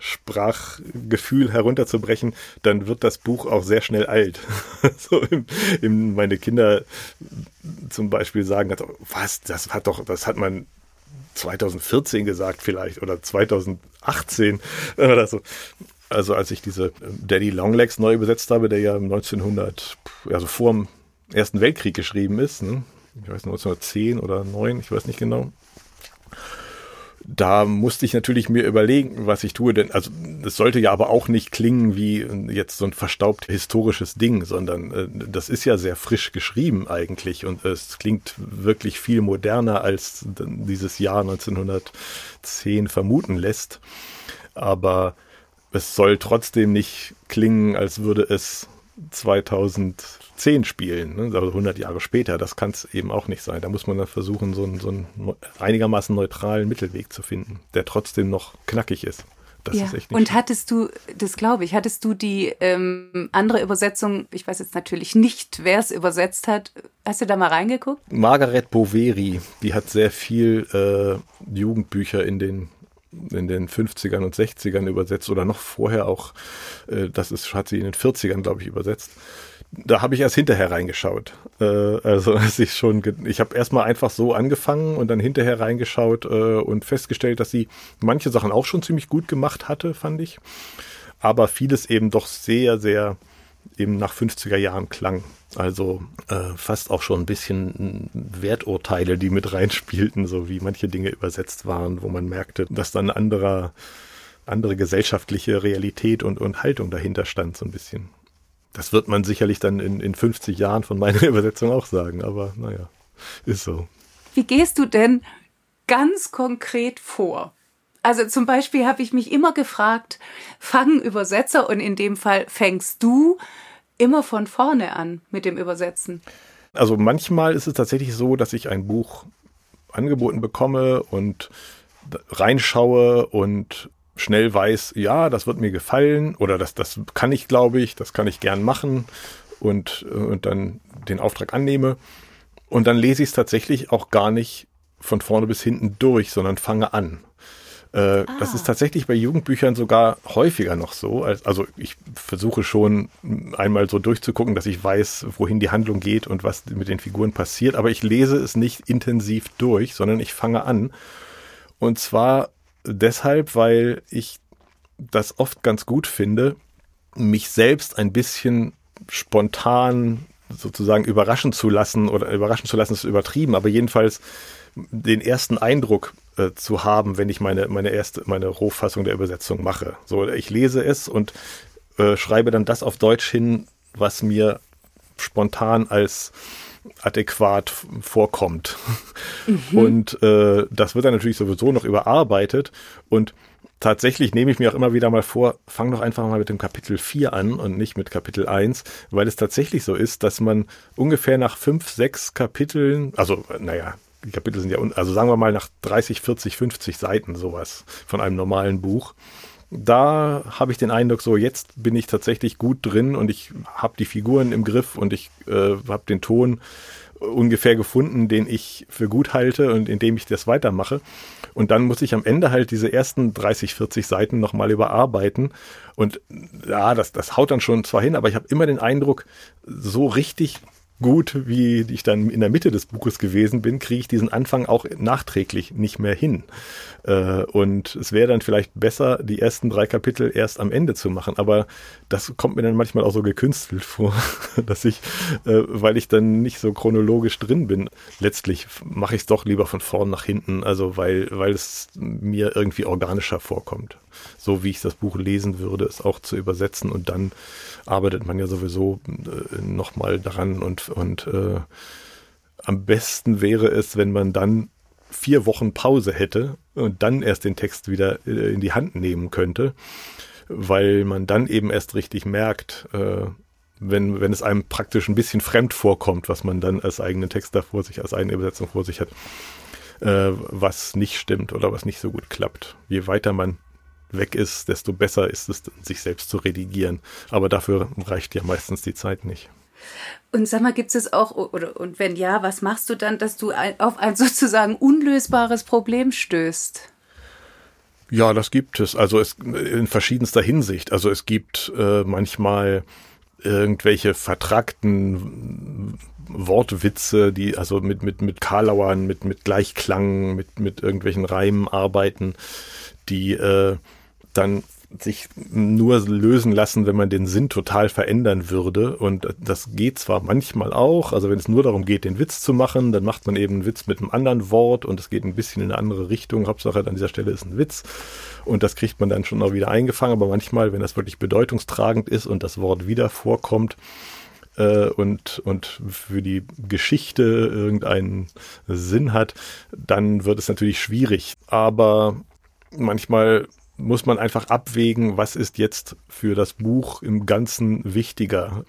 Sprachgefühl herunterzubrechen, dann wird das Buch auch sehr schnell alt. so im, im, meine Kinder zum Beispiel sagen, was, das hat doch, das hat man 2014 gesagt vielleicht oder 2018 oder so. Also als ich diese äh, Daddy Longlegs neu übersetzt habe, der ja 1900, also vor dem Ersten Weltkrieg geschrieben ist, ne? ich weiß 1910 oder 9, ich weiß nicht genau da musste ich natürlich mir überlegen, was ich tue, denn also es sollte ja aber auch nicht klingen wie jetzt so ein verstaubt historisches Ding, sondern äh, das ist ja sehr frisch geschrieben eigentlich und es klingt wirklich viel moderner als dieses Jahr 1910 vermuten lässt. Aber es soll trotzdem nicht klingen, als würde es 2010 spielen, ne? also 100 Jahre später. Das kann es eben auch nicht sein. Da muss man dann versuchen, so einen, so einen einigermaßen neutralen Mittelweg zu finden, der trotzdem noch knackig ist. Das ja. ist echt nicht Und hattest du, das glaube ich, hattest du die ähm, andere Übersetzung, ich weiß jetzt natürlich nicht, wer es übersetzt hat, hast du da mal reingeguckt? Margaret Boveri, die hat sehr viel äh, Jugendbücher in den in den 50ern und 60ern übersetzt oder noch vorher auch, äh, das ist, hat sie in den 40ern, glaube ich, übersetzt. Da habe ich erst hinterher reingeschaut. Äh, also als ich schon, ich habe erstmal einfach so angefangen und dann hinterher reingeschaut äh, und festgestellt, dass sie manche Sachen auch schon ziemlich gut gemacht hatte, fand ich. Aber vieles eben doch sehr, sehr eben nach 50er Jahren klang. Also äh, fast auch schon ein bisschen Werturteile, die mit reinspielten, so wie manche Dinge übersetzt waren, wo man merkte, dass dann anderer, andere gesellschaftliche Realität und, und Haltung dahinter stand, so ein bisschen. Das wird man sicherlich dann in, in 50 Jahren von meiner Übersetzung auch sagen, aber naja, ist so. Wie gehst du denn ganz konkret vor? Also zum Beispiel habe ich mich immer gefragt, fangen Übersetzer und in dem Fall fängst du immer von vorne an mit dem Übersetzen? Also manchmal ist es tatsächlich so, dass ich ein Buch angeboten bekomme und reinschaue und schnell weiß, ja, das wird mir gefallen oder das, das kann ich, glaube ich, das kann ich gern machen und, und dann den Auftrag annehme. Und dann lese ich es tatsächlich auch gar nicht von vorne bis hinten durch, sondern fange an. Äh, ah. Das ist tatsächlich bei Jugendbüchern sogar häufiger noch so. Also ich versuche schon einmal so durchzugucken, dass ich weiß, wohin die Handlung geht und was mit den Figuren passiert. Aber ich lese es nicht intensiv durch, sondern ich fange an. Und zwar deshalb, weil ich das oft ganz gut finde, mich selbst ein bisschen spontan sozusagen überraschen zu lassen oder überraschen zu lassen ist übertrieben, aber jedenfalls den ersten Eindruck äh, zu haben, wenn ich meine, meine erste, meine Rohfassung der Übersetzung mache. So, ich lese es und äh, schreibe dann das auf Deutsch hin, was mir spontan als adäquat vorkommt. Mhm. Und äh, das wird dann natürlich sowieso noch überarbeitet und tatsächlich nehme ich mir auch immer wieder mal vor, fang doch einfach mal mit dem Kapitel 4 an und nicht mit Kapitel 1, weil es tatsächlich so ist, dass man ungefähr nach fünf, sechs Kapiteln, also naja, die Kapitel sind ja, also sagen wir mal nach 30, 40, 50 Seiten sowas von einem normalen Buch. Da habe ich den Eindruck, so jetzt bin ich tatsächlich gut drin und ich habe die Figuren im Griff und ich äh, habe den Ton ungefähr gefunden, den ich für gut halte und in dem ich das weitermache. Und dann muss ich am Ende halt diese ersten 30, 40 Seiten nochmal überarbeiten. Und ja, das, das haut dann schon zwar hin, aber ich habe immer den Eindruck, so richtig gut, wie ich dann in der Mitte des Buches gewesen bin, kriege ich diesen Anfang auch nachträglich nicht mehr hin. Äh, und es wäre dann vielleicht besser, die ersten drei Kapitel erst am Ende zu machen. Aber das kommt mir dann manchmal auch so gekünstelt vor, dass ich, äh, weil ich dann nicht so chronologisch drin bin, letztlich mache ich es doch lieber von vorn nach hinten, also weil, weil es mir irgendwie organischer vorkommt. So wie ich das Buch lesen würde, es auch zu übersetzen. Und dann arbeitet man ja sowieso äh, nochmal daran. Und, und äh, am besten wäre es, wenn man dann vier Wochen Pause hätte und dann erst den Text wieder äh, in die Hand nehmen könnte, weil man dann eben erst richtig merkt, äh, wenn, wenn es einem praktisch ein bisschen fremd vorkommt, was man dann als eigenen Text da vor sich, als eigene Übersetzung vor sich hat, äh, was nicht stimmt oder was nicht so gut klappt. Je weiter man weg ist, desto besser ist es, sich selbst zu redigieren. Aber dafür reicht ja meistens die Zeit nicht. Und sag mal, gibt es auch, oder, und wenn ja, was machst du dann, dass du auf ein sozusagen unlösbares Problem stößt? Ja, das gibt es. Also es in verschiedenster Hinsicht. Also es gibt äh, manchmal irgendwelche vertrackten Wortwitze, die also mit mit mit Karlauern, mit mit Gleichklang, mit mit irgendwelchen Reimen arbeiten, die äh, dann sich nur lösen lassen, wenn man den Sinn total verändern würde. Und das geht zwar manchmal auch, also wenn es nur darum geht, den Witz zu machen, dann macht man eben einen Witz mit einem anderen Wort und es geht ein bisschen in eine andere Richtung. Hauptsache an dieser Stelle ist ein Witz. Und das kriegt man dann schon auch wieder eingefangen. Aber manchmal, wenn das wirklich bedeutungstragend ist und das Wort wieder vorkommt, äh, und, und für die Geschichte irgendeinen Sinn hat, dann wird es natürlich schwierig. Aber manchmal muss man einfach abwägen, was ist jetzt für das Buch im Ganzen wichtiger.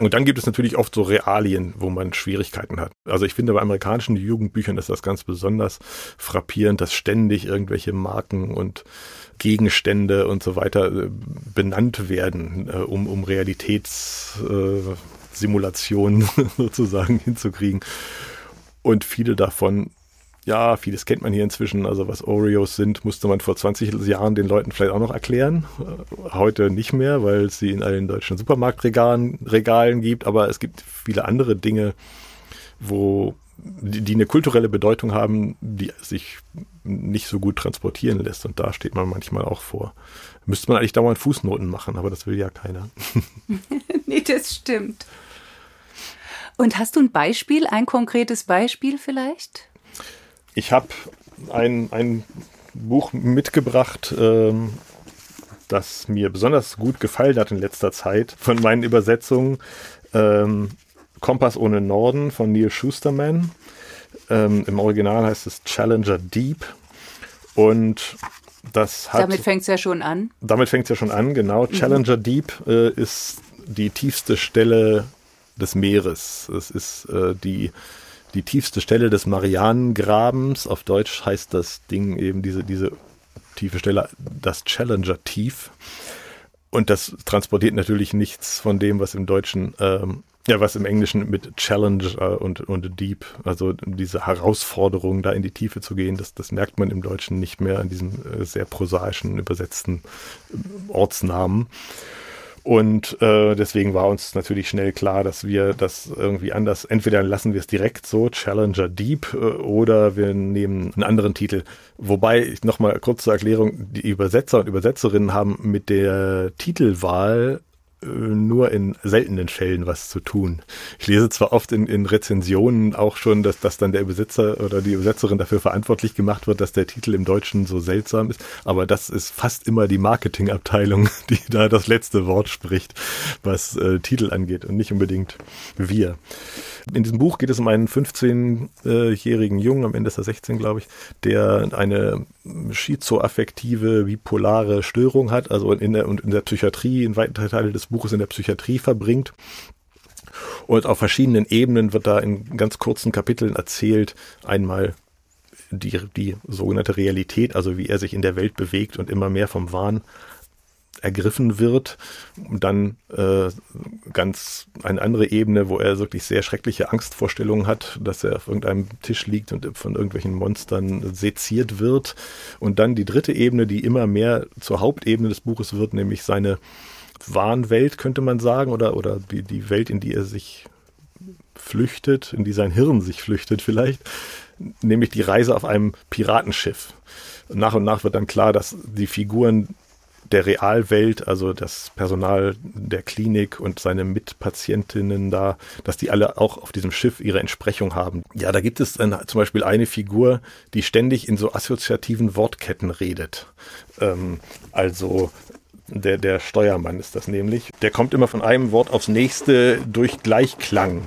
Und dann gibt es natürlich oft so Realien, wo man Schwierigkeiten hat. Also ich finde bei amerikanischen Jugendbüchern ist das ganz besonders frappierend, dass ständig irgendwelche Marken und Gegenstände und so weiter äh, benannt werden, äh, um, um Realitätssimulationen sozusagen hinzukriegen. Und viele davon ja, vieles kennt man hier inzwischen. Also was Oreos sind, musste man vor 20 Jahren den Leuten vielleicht auch noch erklären. Äh, heute nicht mehr, weil es sie in allen deutschen Supermarktregalen Regalen gibt. Aber es gibt viele andere Dinge, wo die, die eine kulturelle Bedeutung haben, die sich nicht so gut transportieren lässt. Und da steht man manchmal auch vor. Müsste man eigentlich dauernd Fußnoten machen, aber das will ja keiner. nee, das stimmt. Und hast du ein Beispiel, ein konkretes Beispiel vielleicht? Ich habe ein, ein Buch mitgebracht, ähm, das mir besonders gut gefallen hat in letzter Zeit von meinen Übersetzungen. Ähm, Kompass ohne Norden von Neil Schusterman. Ähm, Im Original heißt es Challenger Deep. Und das hat. Damit fängt es ja schon an. Damit fängt es ja schon an, genau. Mhm. Challenger Deep äh, ist die tiefste Stelle des Meeres. Es ist äh, die die tiefste Stelle des Marianengrabens. Auf Deutsch heißt das Ding eben diese, diese tiefe Stelle das Challenger Tief. Und das transportiert natürlich nichts von dem, was im Deutschen, ähm, ja, was im Englischen mit Challenge und, und Deep, also diese Herausforderung, da in die Tiefe zu gehen, das, das merkt man im Deutschen nicht mehr an diesem äh, sehr prosaischen, übersetzten äh, Ortsnamen. Und äh, deswegen war uns natürlich schnell klar, dass wir das irgendwie anders, entweder lassen wir es direkt so, Challenger Deep, äh, oder wir nehmen einen anderen Titel. Wobei, nochmal kurz zur Erklärung, die Übersetzer und Übersetzerinnen haben mit der Titelwahl nur in seltenen Fällen was zu tun. Ich lese zwar oft in, in Rezensionen auch schon, dass, dass dann der Übersetzer oder die Übersetzerin dafür verantwortlich gemacht wird, dass der Titel im Deutschen so seltsam ist, aber das ist fast immer die Marketingabteilung, die da das letzte Wort spricht, was äh, Titel angeht und nicht unbedingt wir. In diesem Buch geht es um einen 15-jährigen Jungen, am Ende ist er 16, glaube ich, der eine schizoaffektive, bipolare Störung hat, also in der, in der Psychiatrie, in weiten Teilen des Buches in der Psychiatrie verbringt. Und auf verschiedenen Ebenen wird da in ganz kurzen Kapiteln erzählt, einmal die, die sogenannte Realität, also wie er sich in der Welt bewegt und immer mehr vom Wahn ergriffen wird. Und dann äh, ganz eine andere Ebene, wo er wirklich sehr schreckliche Angstvorstellungen hat, dass er auf irgendeinem Tisch liegt und von irgendwelchen Monstern seziert wird. Und dann die dritte Ebene, die immer mehr zur Hauptebene des Buches wird, nämlich seine Wahnwelt, könnte man sagen, oder, oder die, die Welt, in die er sich flüchtet, in die sein Hirn sich flüchtet vielleicht, nämlich die Reise auf einem Piratenschiff. Nach und nach wird dann klar, dass die Figuren der Realwelt, also das Personal der Klinik und seine Mitpatientinnen da, dass die alle auch auf diesem Schiff ihre Entsprechung haben. Ja, da gibt es dann zum Beispiel eine Figur, die ständig in so assoziativen Wortketten redet. Ähm, also der, der Steuermann ist das nämlich. Der kommt immer von einem Wort aufs nächste durch Gleichklang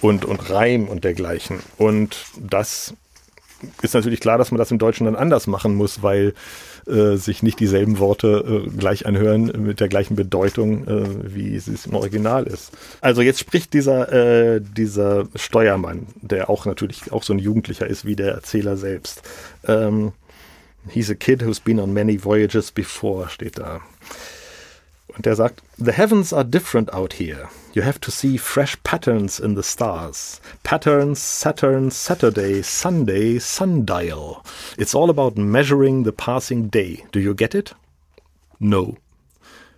und, und Reim und dergleichen. Und das ist natürlich klar, dass man das im Deutschen dann anders machen muss, weil äh, sich nicht dieselben Worte äh, gleich anhören mit der gleichen Bedeutung, äh, wie es im Original ist. Also jetzt spricht dieser, äh, dieser Steuermann, der auch natürlich auch so ein Jugendlicher ist wie der Erzähler selbst. Ähm, he's a kid who's been on many voyages before, steht da. Und der sagt, The heavens are different out here. You have to see fresh patterns in the stars. Patterns, Saturn, Saturday, Sunday, sundial. It's all about measuring the passing day. Do you get it? No.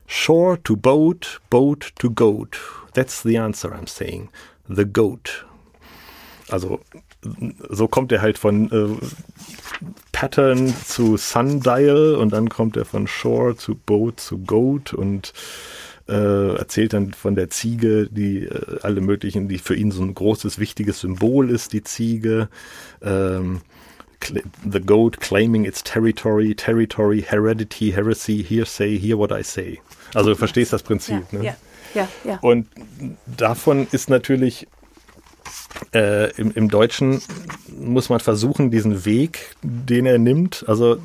Shore to boat, boat to goat. That's the answer I'm saying. The goat. Also, so kommt er halt von äh, Pattern zu Sundial und dann kommt er von Shore zu Boat zu Goat und äh, erzählt dann von der Ziege, die äh, alle möglichen, die für ihn so ein großes, wichtiges Symbol ist, die Ziege. Ähm, the goat claiming its territory, territory, heredity, heresy, hearsay, hear what I say. Also du verstehst das Prinzip. Ja, ne? ja, ja, ja. Und davon ist natürlich äh, im, im Deutschen muss man versuchen, diesen Weg, den er nimmt, also äh,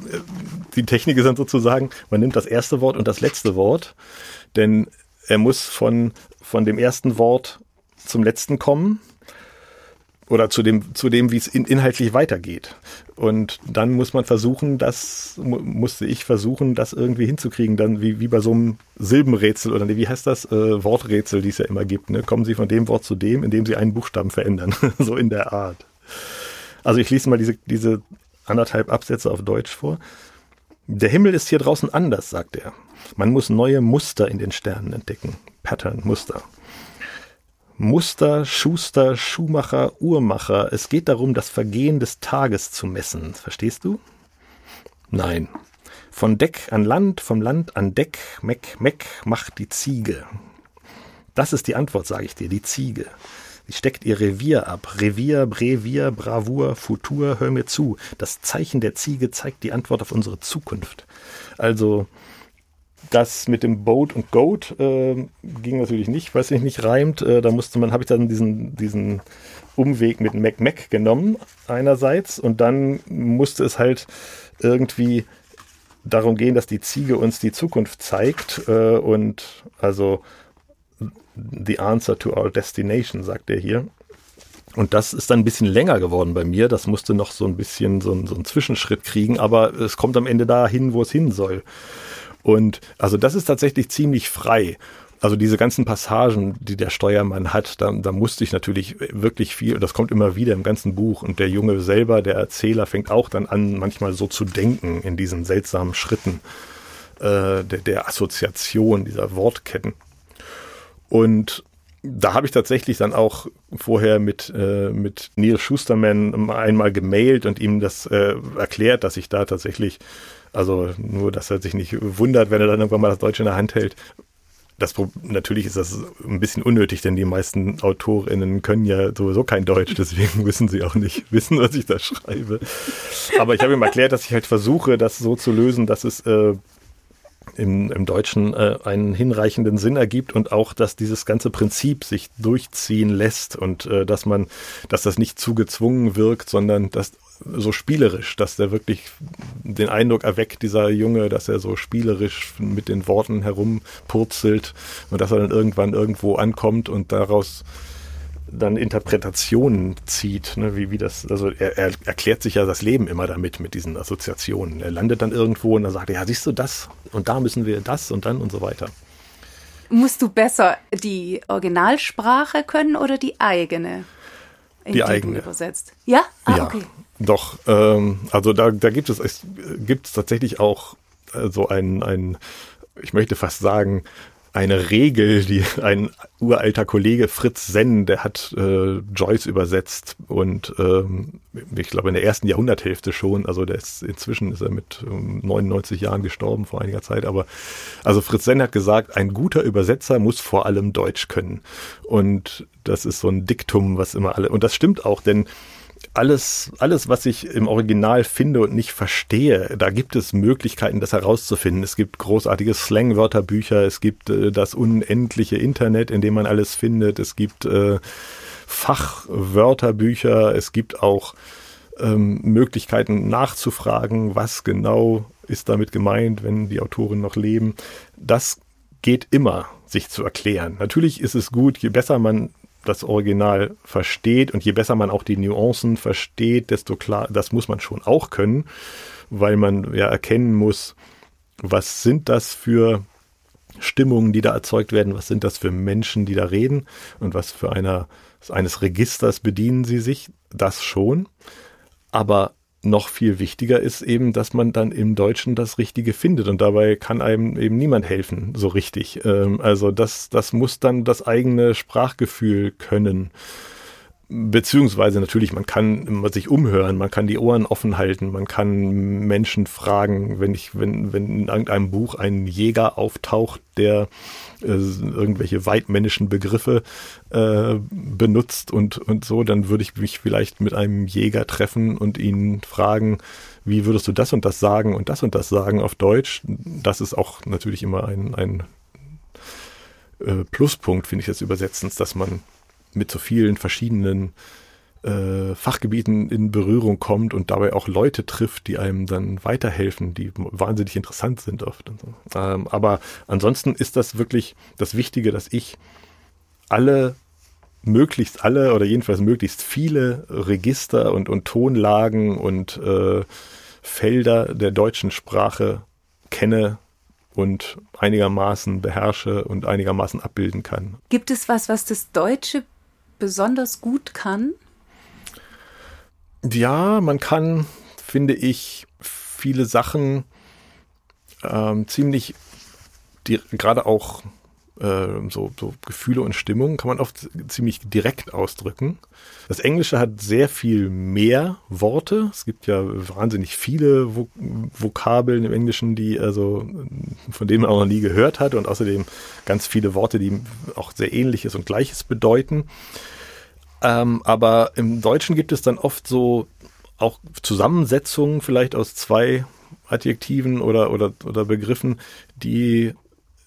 die Technik ist dann sozusagen, man nimmt das erste Wort und das letzte Wort, denn er muss von, von dem ersten Wort zum letzten kommen oder zu dem, zu dem, wie es in, inhaltlich weitergeht. Und dann muss man versuchen, das mu musste ich versuchen, das irgendwie hinzukriegen, dann wie, wie bei so einem Silbenrätsel oder wie heißt das, äh, Worträtsel, die es ja immer gibt. Ne? Kommen Sie von dem Wort zu dem, indem Sie einen Buchstaben verändern, so in der Art. Also ich lese mal diese, diese anderthalb Absätze auf Deutsch vor. Der Himmel ist hier draußen anders, sagt er. Man muss neue Muster in den Sternen entdecken. Pattern, Muster. Muster, Schuster, Schuhmacher, Uhrmacher. Es geht darum, das Vergehen des Tages zu messen. Verstehst du? Nein. Von Deck an Land, vom Land an Deck, Meck, Meck, macht die Ziege. Das ist die Antwort, sage ich dir, die Ziege. Sie steckt ihr Revier ab. Revier, Brevier, Bravour, Futur, hör mir zu. Das Zeichen der Ziege zeigt die Antwort auf unsere Zukunft. Also, das mit dem Boat und Goat äh, ging natürlich nicht, weil sich nicht reimt. Äh, da musste man, habe ich dann diesen, diesen Umweg mit Mac Mac genommen, einerseits, und dann musste es halt irgendwie darum gehen, dass die Ziege uns die Zukunft zeigt äh, und also the answer to our destination, sagt er hier. Und das ist dann ein bisschen länger geworden bei mir. Das musste noch so ein bisschen so, so einen Zwischenschritt kriegen, aber es kommt am Ende dahin, wo es hin soll. Und also das ist tatsächlich ziemlich frei. Also diese ganzen Passagen, die der Steuermann hat, da, da musste ich natürlich wirklich viel, das kommt immer wieder im ganzen Buch. Und der Junge selber, der Erzähler, fängt auch dann an, manchmal so zu denken in diesen seltsamen Schritten äh, der, der Assoziation, dieser Wortketten. Und da habe ich tatsächlich dann auch vorher mit, äh, mit Neil Schusterman einmal gemailt und ihm das äh, erklärt, dass ich da tatsächlich also nur, dass er sich nicht wundert, wenn er dann irgendwann mal das Deutsche in der Hand hält. Das, natürlich ist das ein bisschen unnötig, denn die meisten AutorInnen können ja sowieso kein Deutsch, deswegen müssen sie auch nicht wissen, was ich da schreibe. Aber ich habe ihm erklärt, dass ich halt versuche, das so zu lösen, dass es äh, im, im Deutschen äh, einen hinreichenden Sinn ergibt und auch, dass dieses ganze Prinzip sich durchziehen lässt und äh, dass man, dass das nicht zu gezwungen wirkt, sondern dass so spielerisch, dass der wirklich den Eindruck erweckt, dieser Junge, dass er so spielerisch mit den Worten herumpurzelt und dass er dann irgendwann irgendwo ankommt und daraus dann Interpretationen zieht, ne, wie, wie das, also er, er erklärt sich ja das Leben immer damit, mit diesen Assoziationen. Er landet dann irgendwo und dann sagt er, ja, siehst du das und da müssen wir das und dann und so weiter. Musst du besser die Originalsprache können oder die eigene? die, die eigene. Übersetzt. Ja? Ah, ja. okay. Doch, ähm, also da, da gibt es, es gibt tatsächlich auch äh, so ein, ein, ich möchte fast sagen, eine Regel, die ein uralter Kollege Fritz Senn, der hat äh, Joyce übersetzt und ähm, ich glaube in der ersten Jahrhunderthälfte schon, also der ist inzwischen ist er mit ähm, 99 Jahren gestorben vor einiger Zeit, aber also Fritz Senn hat gesagt, ein guter Übersetzer muss vor allem Deutsch können. Und das ist so ein Diktum, was immer alle und das stimmt auch, denn alles, alles, was ich im Original finde und nicht verstehe, da gibt es Möglichkeiten, das herauszufinden. Es gibt großartige Slang-Wörterbücher, es gibt äh, das unendliche Internet, in dem man alles findet, es gibt äh, Fachwörterbücher, es gibt auch ähm, Möglichkeiten nachzufragen, was genau ist damit gemeint, wenn die Autoren noch leben. Das geht immer, sich zu erklären. Natürlich ist es gut, je besser man das Original versteht und je besser man auch die Nuancen versteht, desto klar, das muss man schon auch können, weil man ja erkennen muss, was sind das für Stimmungen, die da erzeugt werden, was sind das für Menschen, die da reden und was für einer, eines Registers bedienen sie sich, das schon. Aber noch viel wichtiger ist eben, dass man dann im Deutschen das Richtige findet und dabei kann einem eben niemand helfen, so richtig. Ähm, also das, das muss dann das eigene Sprachgefühl können. Beziehungsweise natürlich, man kann sich umhören, man kann die Ohren offen halten, man kann Menschen fragen, wenn ich, wenn, wenn in irgendeinem Buch ein Jäger auftaucht, der äh, irgendwelche weitmännischen Begriffe äh, benutzt und, und so, dann würde ich mich vielleicht mit einem Jäger treffen und ihn fragen, wie würdest du das und das sagen und das und das sagen auf Deutsch? Das ist auch natürlich immer ein, ein äh, Pluspunkt, finde ich, des Übersetzens, dass man mit so vielen verschiedenen äh, Fachgebieten in Berührung kommt und dabei auch Leute trifft, die einem dann weiterhelfen, die wahnsinnig interessant sind oft. So. Ähm, aber ansonsten ist das wirklich das Wichtige, dass ich alle möglichst alle oder jedenfalls möglichst viele Register und, und Tonlagen und äh, Felder der deutschen Sprache kenne und einigermaßen beherrsche und einigermaßen abbilden kann. Gibt es was, was das Deutsche besonders gut kann? Ja, man kann, finde ich, viele Sachen ähm, ziemlich, gerade auch äh, so, so Gefühle und Stimmungen kann man oft ziemlich direkt ausdrücken. Das Englische hat sehr viel mehr Worte. Es gibt ja wahnsinnig viele Vok Vokabeln im Englischen, die also von denen man auch noch nie gehört hat und außerdem ganz viele Worte, die auch sehr ähnliches und gleiches bedeuten. Ähm, aber im Deutschen gibt es dann oft so auch Zusammensetzungen vielleicht aus zwei Adjektiven oder, oder, oder Begriffen, die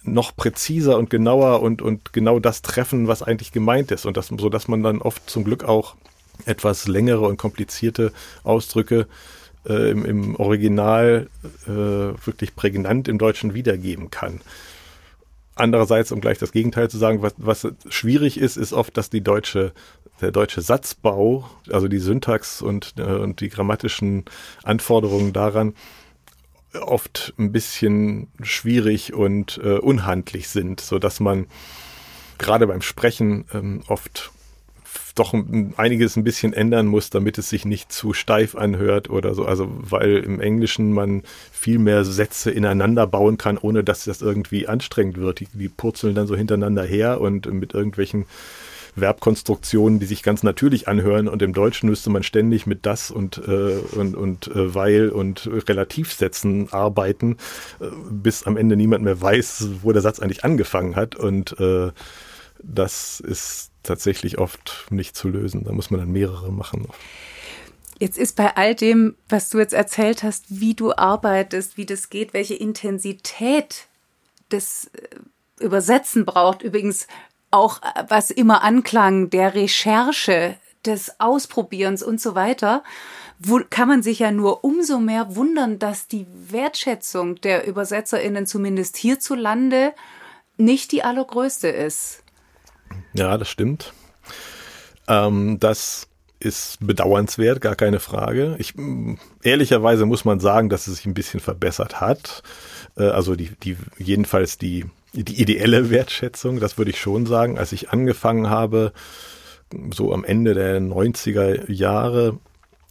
noch präziser und genauer und, und genau das treffen, was eigentlich gemeint ist. Und das, so dass man dann oft zum Glück auch etwas längere und komplizierte Ausdrücke äh, im, im Original äh, wirklich prägnant im Deutschen wiedergeben kann. Andererseits, um gleich das Gegenteil zu sagen, was, was schwierig ist, ist oft, dass die deutsche, der deutsche Satzbau, also die Syntax und, äh, und die grammatischen Anforderungen daran, oft ein bisschen schwierig und äh, unhandlich sind, so dass man gerade beim Sprechen ähm, oft doch einiges ein bisschen ändern muss, damit es sich nicht zu steif anhört oder so. Also weil im Englischen man viel mehr Sätze ineinander bauen kann, ohne dass das irgendwie anstrengend wird. Die, die purzeln dann so hintereinander her und mit irgendwelchen Verbkonstruktionen, die sich ganz natürlich anhören und im Deutschen müsste man ständig mit das und, äh, und, und äh, weil und Relativsätzen arbeiten, äh, bis am Ende niemand mehr weiß, wo der Satz eigentlich angefangen hat und äh, das ist tatsächlich oft nicht zu lösen. Da muss man dann mehrere machen. Jetzt ist bei all dem, was du jetzt erzählt hast, wie du arbeitest, wie das geht, welche Intensität das äh, Übersetzen braucht. Übrigens auch äh, was immer anklang, der Recherche, des Ausprobierens und so weiter, wo kann man sich ja nur umso mehr wundern, dass die Wertschätzung der ÜbersetzerInnen zumindest hierzulande nicht die allergrößte ist. Ja, das stimmt. Ähm, das ist bedauernswert, gar keine Frage. Ich, ehrlicherweise muss man sagen, dass es sich ein bisschen verbessert hat. Äh, also die, die, jedenfalls die die ideelle Wertschätzung, das würde ich schon sagen. Als ich angefangen habe, so am Ende der 90er Jahre,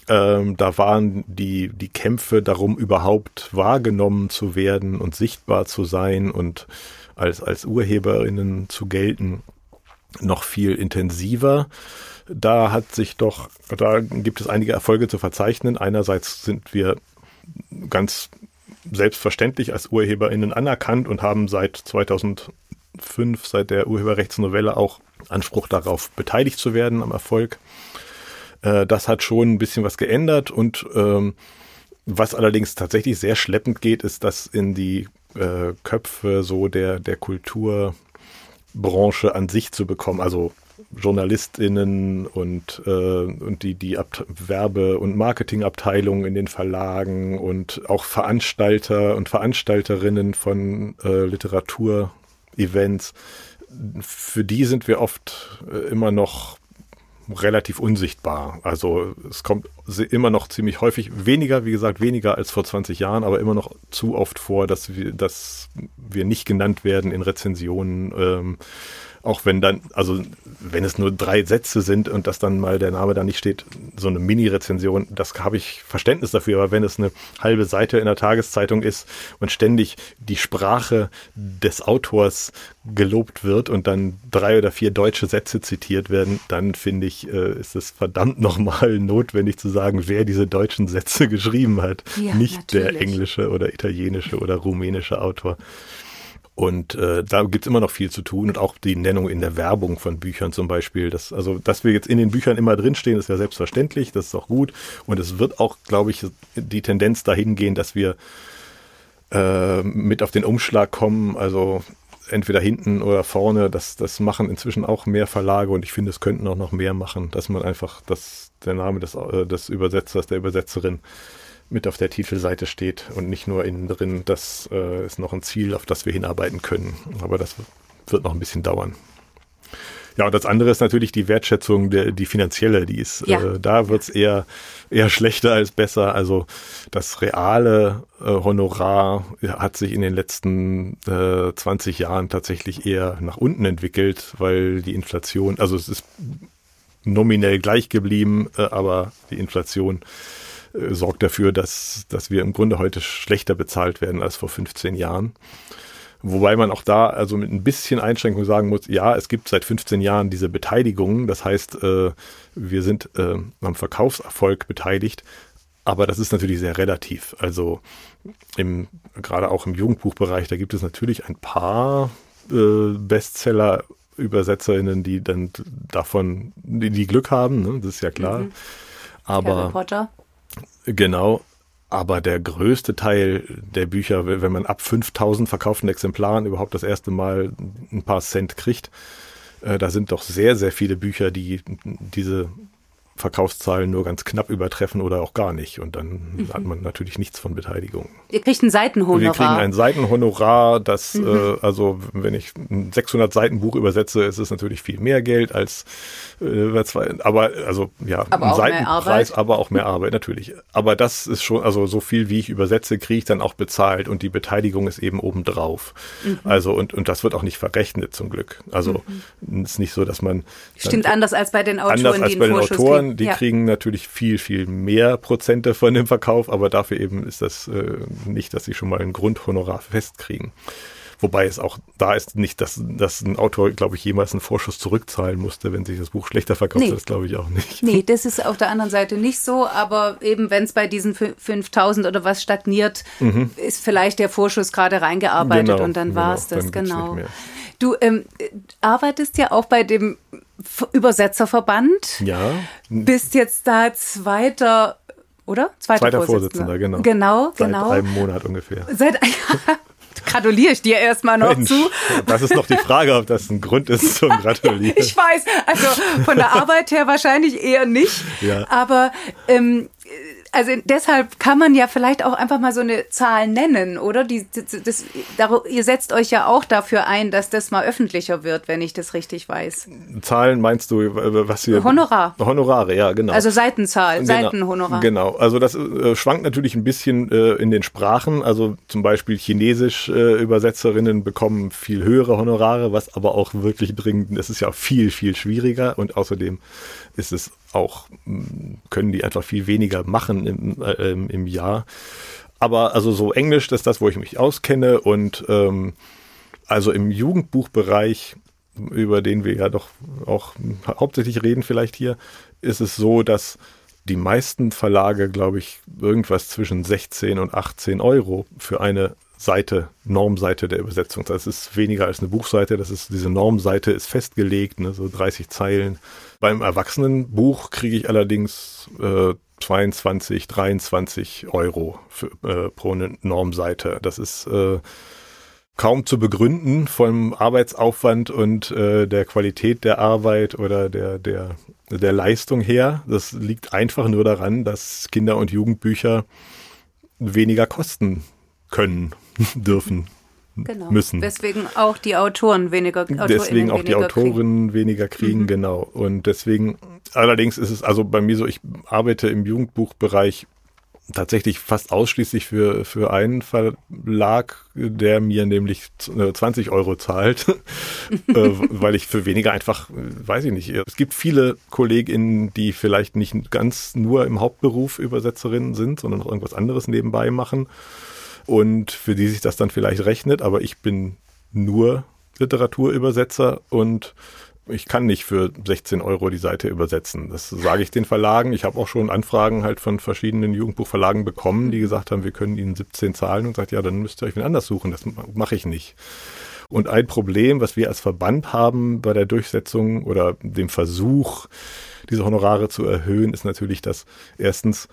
ähm, da waren die, die Kämpfe darum, überhaupt wahrgenommen zu werden und sichtbar zu sein und als, als Urheberinnen zu gelten, noch viel intensiver. Da hat sich doch, da gibt es einige Erfolge zu verzeichnen. Einerseits sind wir ganz selbstverständlich als UrheberInnen anerkannt und haben seit 2005, seit der Urheberrechtsnovelle auch Anspruch darauf, beteiligt zu werden am Erfolg. Äh, das hat schon ein bisschen was geändert und ähm, was allerdings tatsächlich sehr schleppend geht, ist, dass in die äh, Köpfe so der, der Kulturbranche an sich zu bekommen, also JournalistInnen und, äh, und die, die Werbe- und Marketingabteilungen in den Verlagen und auch Veranstalter und Veranstalterinnen von äh, Literaturevents. Für die sind wir oft äh, immer noch relativ unsichtbar. Also es kommt immer noch ziemlich häufig, weniger, wie gesagt, weniger als vor 20 Jahren, aber immer noch zu oft vor, dass wir, dass wir nicht genannt werden in Rezensionen. Ähm, auch wenn dann, also wenn es nur drei Sätze sind und dass dann mal der Name da nicht steht, so eine Mini-Rezension, das habe ich Verständnis dafür. Aber wenn es eine halbe Seite in der Tageszeitung ist und ständig die Sprache des Autors gelobt wird und dann drei oder vier deutsche Sätze zitiert werden, dann finde ich, äh, ist es verdammt nochmal notwendig zu sagen, wer diese deutschen Sätze geschrieben hat. Ja, nicht natürlich. der englische oder italienische oder rumänische Autor. Und äh, da gibt's immer noch viel zu tun und auch die Nennung in der Werbung von Büchern zum Beispiel. Das, also, dass wir jetzt in den Büchern immer drinstehen, ist ja selbstverständlich, das ist auch gut. Und es wird auch, glaube ich, die Tendenz dahin gehen, dass wir äh, mit auf den Umschlag kommen. Also entweder hinten oder vorne, das, das machen inzwischen auch mehr Verlage und ich finde, es könnten auch noch mehr machen, dass man einfach, dass der Name des, äh, des Übersetzers, der Übersetzerin mit auf der Titelseite steht und nicht nur innen drin. Das äh, ist noch ein Ziel, auf das wir hinarbeiten können. Aber das wird noch ein bisschen dauern. Ja, und das andere ist natürlich die Wertschätzung, der, die finanzielle, die ist, ja. äh, da wird's eher, eher schlechter als besser. Also das reale äh, Honorar hat sich in den letzten äh, 20 Jahren tatsächlich eher nach unten entwickelt, weil die Inflation, also es ist nominell gleich geblieben, äh, aber die Inflation äh, sorgt dafür, dass, dass wir im Grunde heute schlechter bezahlt werden als vor 15 Jahren. Wobei man auch da also mit ein bisschen Einschränkung sagen muss, ja, es gibt seit 15 Jahren diese Beteiligung. Das heißt, äh, wir sind äh, am Verkaufserfolg beteiligt. Aber das ist natürlich sehr relativ. Also im, gerade auch im Jugendbuchbereich, da gibt es natürlich ein paar äh, Bestseller Übersetzerinnen, die dann davon, die, die Glück haben, ne? das ist ja klar. Mhm. Aber Harry Potter. Genau. Aber der größte Teil der Bücher, wenn man ab 5000 verkauften Exemplaren überhaupt das erste Mal ein paar Cent kriegt, äh, da sind doch sehr, sehr viele Bücher, die diese Verkaufszahlen nur ganz knapp übertreffen oder auch gar nicht. Und dann mhm. hat man natürlich nichts von Beteiligung. Ihr kriegt ein Seitenhonorar. Wir kriegen ein Seitenhonorar, das, mhm. äh, also wenn ich ein 600 Seiten Buch übersetze, ist es natürlich viel mehr Geld als äh, zwei, aber also ja, aber ein Seitenpreis, aber auch mehr Arbeit natürlich. Aber das ist schon, also so viel wie ich übersetze, kriege ich dann auch bezahlt und die Beteiligung ist eben obendrauf. Mhm. Also und, und das wird auch nicht verrechnet zum Glück. Also mhm. ist nicht so, dass man Stimmt anders als bei den Autoren, anders als bei den Autoren kriegen. die ja. kriegen natürlich viel, viel mehr Prozente von dem Verkauf, aber dafür eben ist das äh, nicht, dass sie schon mal ein Grundhonorar festkriegen. Wobei es auch da ist nicht, dass, dass ein Autor, glaube ich, jemals einen Vorschuss zurückzahlen musste, wenn sich das Buch schlechter verkauft. Nee. Das glaube ich auch nicht. Nee, das ist auf der anderen Seite nicht so. Aber eben, wenn es bei diesen 5000 oder was stagniert, mhm. ist vielleicht der Vorschuss gerade reingearbeitet genau, und dann genau, war es das. Genau. Du ähm, arbeitest ja auch bei dem Übersetzerverband. Ja. Bist jetzt da zweiter oder? Zweiter, Zweiter Vorsitzender. Vorsitzender, genau. Genau, Seit genau. einem Monat ungefähr. Seit gratuliere ich dir erstmal noch Mensch, zu. Das ist noch die Frage, ob das ein Grund ist zum Gratulieren. ich weiß, also von der Arbeit her wahrscheinlich eher nicht. Ja. Aber ähm, also deshalb kann man ja vielleicht auch einfach mal so eine Zahl nennen, oder? Die, das, das, ihr setzt euch ja auch dafür ein, dass das mal öffentlicher wird, wenn ich das richtig weiß. Zahlen meinst du, was hier? Honorar. Honorare, ja, genau. Also Seitenzahl, genau, Seitenhonorar. Genau, also das äh, schwankt natürlich ein bisschen äh, in den Sprachen. Also zum Beispiel Chinesisch äh, Übersetzerinnen bekommen viel höhere Honorare, was aber auch wirklich dringend, das ist ja viel, viel schwieriger und außerdem ist es auch, können die einfach viel weniger machen im, äh, im Jahr. Aber also so Englisch, das ist das, wo ich mich auskenne und ähm, also im Jugendbuchbereich, über den wir ja doch auch hauptsächlich reden vielleicht hier, ist es so, dass die meisten Verlage, glaube ich, irgendwas zwischen 16 und 18 Euro für eine Seite, Normseite der Übersetzung. Das ist weniger als eine Buchseite, das ist, diese Normseite ist festgelegt, ne, so 30 Zeilen. Beim Erwachsenenbuch kriege ich allerdings äh, 22, 23 Euro für, äh, pro Normseite. Das ist äh, kaum zu begründen vom Arbeitsaufwand und äh, der Qualität der Arbeit oder der, der, der Leistung her. Das liegt einfach nur daran, dass Kinder- und Jugendbücher weniger kosten können, dürfen, genau. müssen. Deswegen auch die Autoren weniger Autorinnen Deswegen auch die Autorinnen kriegen. weniger kriegen, mhm. genau. Und deswegen, allerdings ist es also bei mir so, ich arbeite im Jugendbuchbereich tatsächlich fast ausschließlich für, für einen Verlag, der mir nämlich 20 äh, Euro zahlt, äh, weil ich für weniger einfach, weiß ich nicht, es gibt viele KollegInnen, die vielleicht nicht ganz nur im Hauptberuf Übersetzerinnen sind, sondern noch irgendwas anderes nebenbei machen und für die sich das dann vielleicht rechnet, aber ich bin nur Literaturübersetzer und ich kann nicht für 16 Euro die Seite übersetzen. Das sage ich den Verlagen. Ich habe auch schon Anfragen halt von verschiedenen Jugendbuchverlagen bekommen, die gesagt haben, wir können ihnen 17 zahlen und sagt, ja, dann müsst ihr euch wen anders suchen. Das mache ich nicht. Und ein Problem, was wir als Verband haben bei der Durchsetzung oder dem Versuch, diese Honorare zu erhöhen, ist natürlich, dass erstens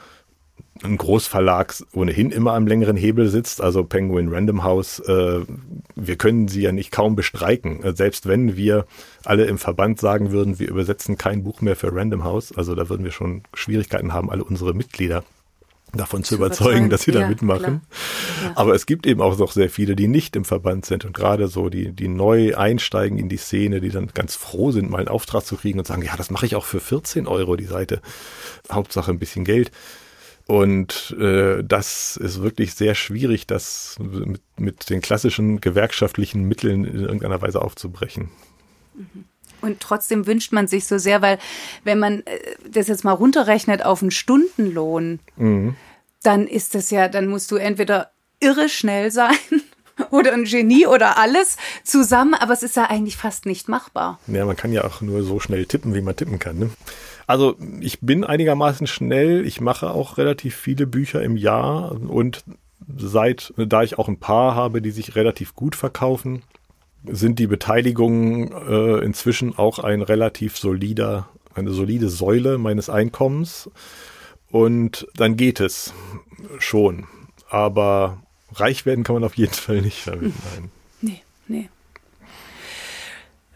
ein Großverlag ohnehin immer am längeren Hebel sitzt, also Penguin Random House, äh, wir können sie ja nicht kaum bestreiken. Äh, selbst wenn wir alle im Verband sagen würden, wir übersetzen kein Buch mehr für Random House, also da würden wir schon Schwierigkeiten haben, alle unsere Mitglieder davon zu, überzeugen, dass sie ja, da mitmachen. Ja. Aber es gibt eben auch noch sehr viele, die nicht im Verband sind und gerade so, die, die neu einsteigen in die Szene, die dann ganz froh sind, mal einen Auftrag zu kriegen und sagen, ja, das mache ich auch für 14 Euro die Seite. Hauptsache ein bisschen Geld. Und äh, das ist wirklich sehr schwierig, das mit, mit den klassischen gewerkschaftlichen Mitteln in irgendeiner Weise aufzubrechen. Mhm. Und trotzdem wünscht man sich so sehr, weil wenn man äh, das jetzt mal runterrechnet auf einen Stundenlohn, mhm. dann ist das ja, dann musst du entweder irre schnell sein oder ein Genie oder alles zusammen, aber es ist ja eigentlich fast nicht machbar. Ja, man kann ja auch nur so schnell tippen, wie man tippen kann. Ne? Also ich bin einigermaßen schnell. Ich mache auch relativ viele Bücher im Jahr und seit, da ich auch ein paar habe, die sich relativ gut verkaufen, sind die Beteiligungen äh, inzwischen auch ein relativ solider, eine solide Säule meines Einkommens. Und dann geht es schon. Aber reich werden kann man auf jeden Fall nicht damit. Nein. Nee, nee.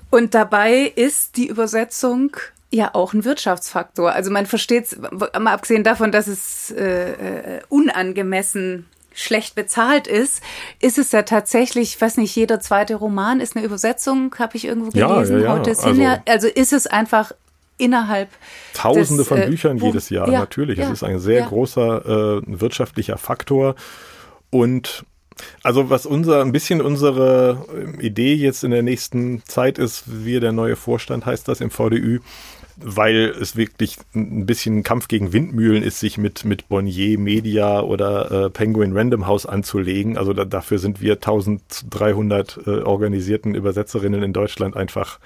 Und dabei ist die Übersetzung ja auch ein Wirtschaftsfaktor. Also man versteht es, mal abgesehen davon, dass es äh, äh, unangemessen schlecht bezahlt ist, ist es ja tatsächlich, ich weiß nicht, jeder zweite Roman ist eine Übersetzung, habe ich irgendwo gelesen. Ja, ja, ja. Also, also ist es einfach innerhalb Tausende des, von äh, Büchern jedes Jahr, ja, natürlich. Ja, es ist ein sehr großer äh, wirtschaftlicher Faktor. Und also was unser, ein bisschen unsere Idee jetzt in der nächsten Zeit ist, wie der neue Vorstand heißt das im VDÜ, weil es wirklich ein bisschen Kampf gegen Windmühlen ist, sich mit, mit Bonnier Media oder äh, Penguin Random House anzulegen. Also da, dafür sind wir 1300 äh, organisierten Übersetzerinnen in Deutschland einfach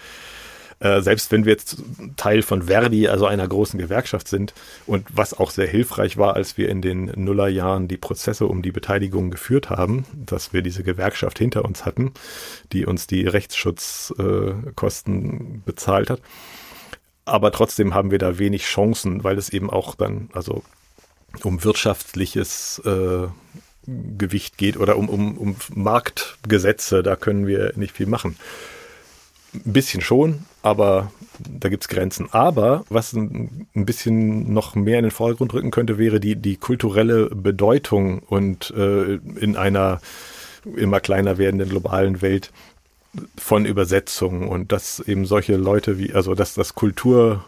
äh, selbst wenn wir jetzt Teil von Verdi, also einer großen Gewerkschaft sind und was auch sehr hilfreich war, als wir in den Nullerjahren die Prozesse um die Beteiligung geführt haben, dass wir diese Gewerkschaft hinter uns hatten, die uns die Rechtsschutzkosten äh, bezahlt hat aber trotzdem haben wir da wenig Chancen, weil es eben auch dann, also um wirtschaftliches äh, Gewicht geht oder um, um, um Marktgesetze, da können wir nicht viel machen. Ein bisschen schon, aber da gibt es Grenzen. Aber was ein, ein, bisschen noch mehr in den Vordergrund rücken könnte, wäre die, die kulturelle Bedeutung und äh, in einer immer kleiner werdenden globalen Welt von Übersetzungen und dass eben solche Leute wie, also dass das Kultur,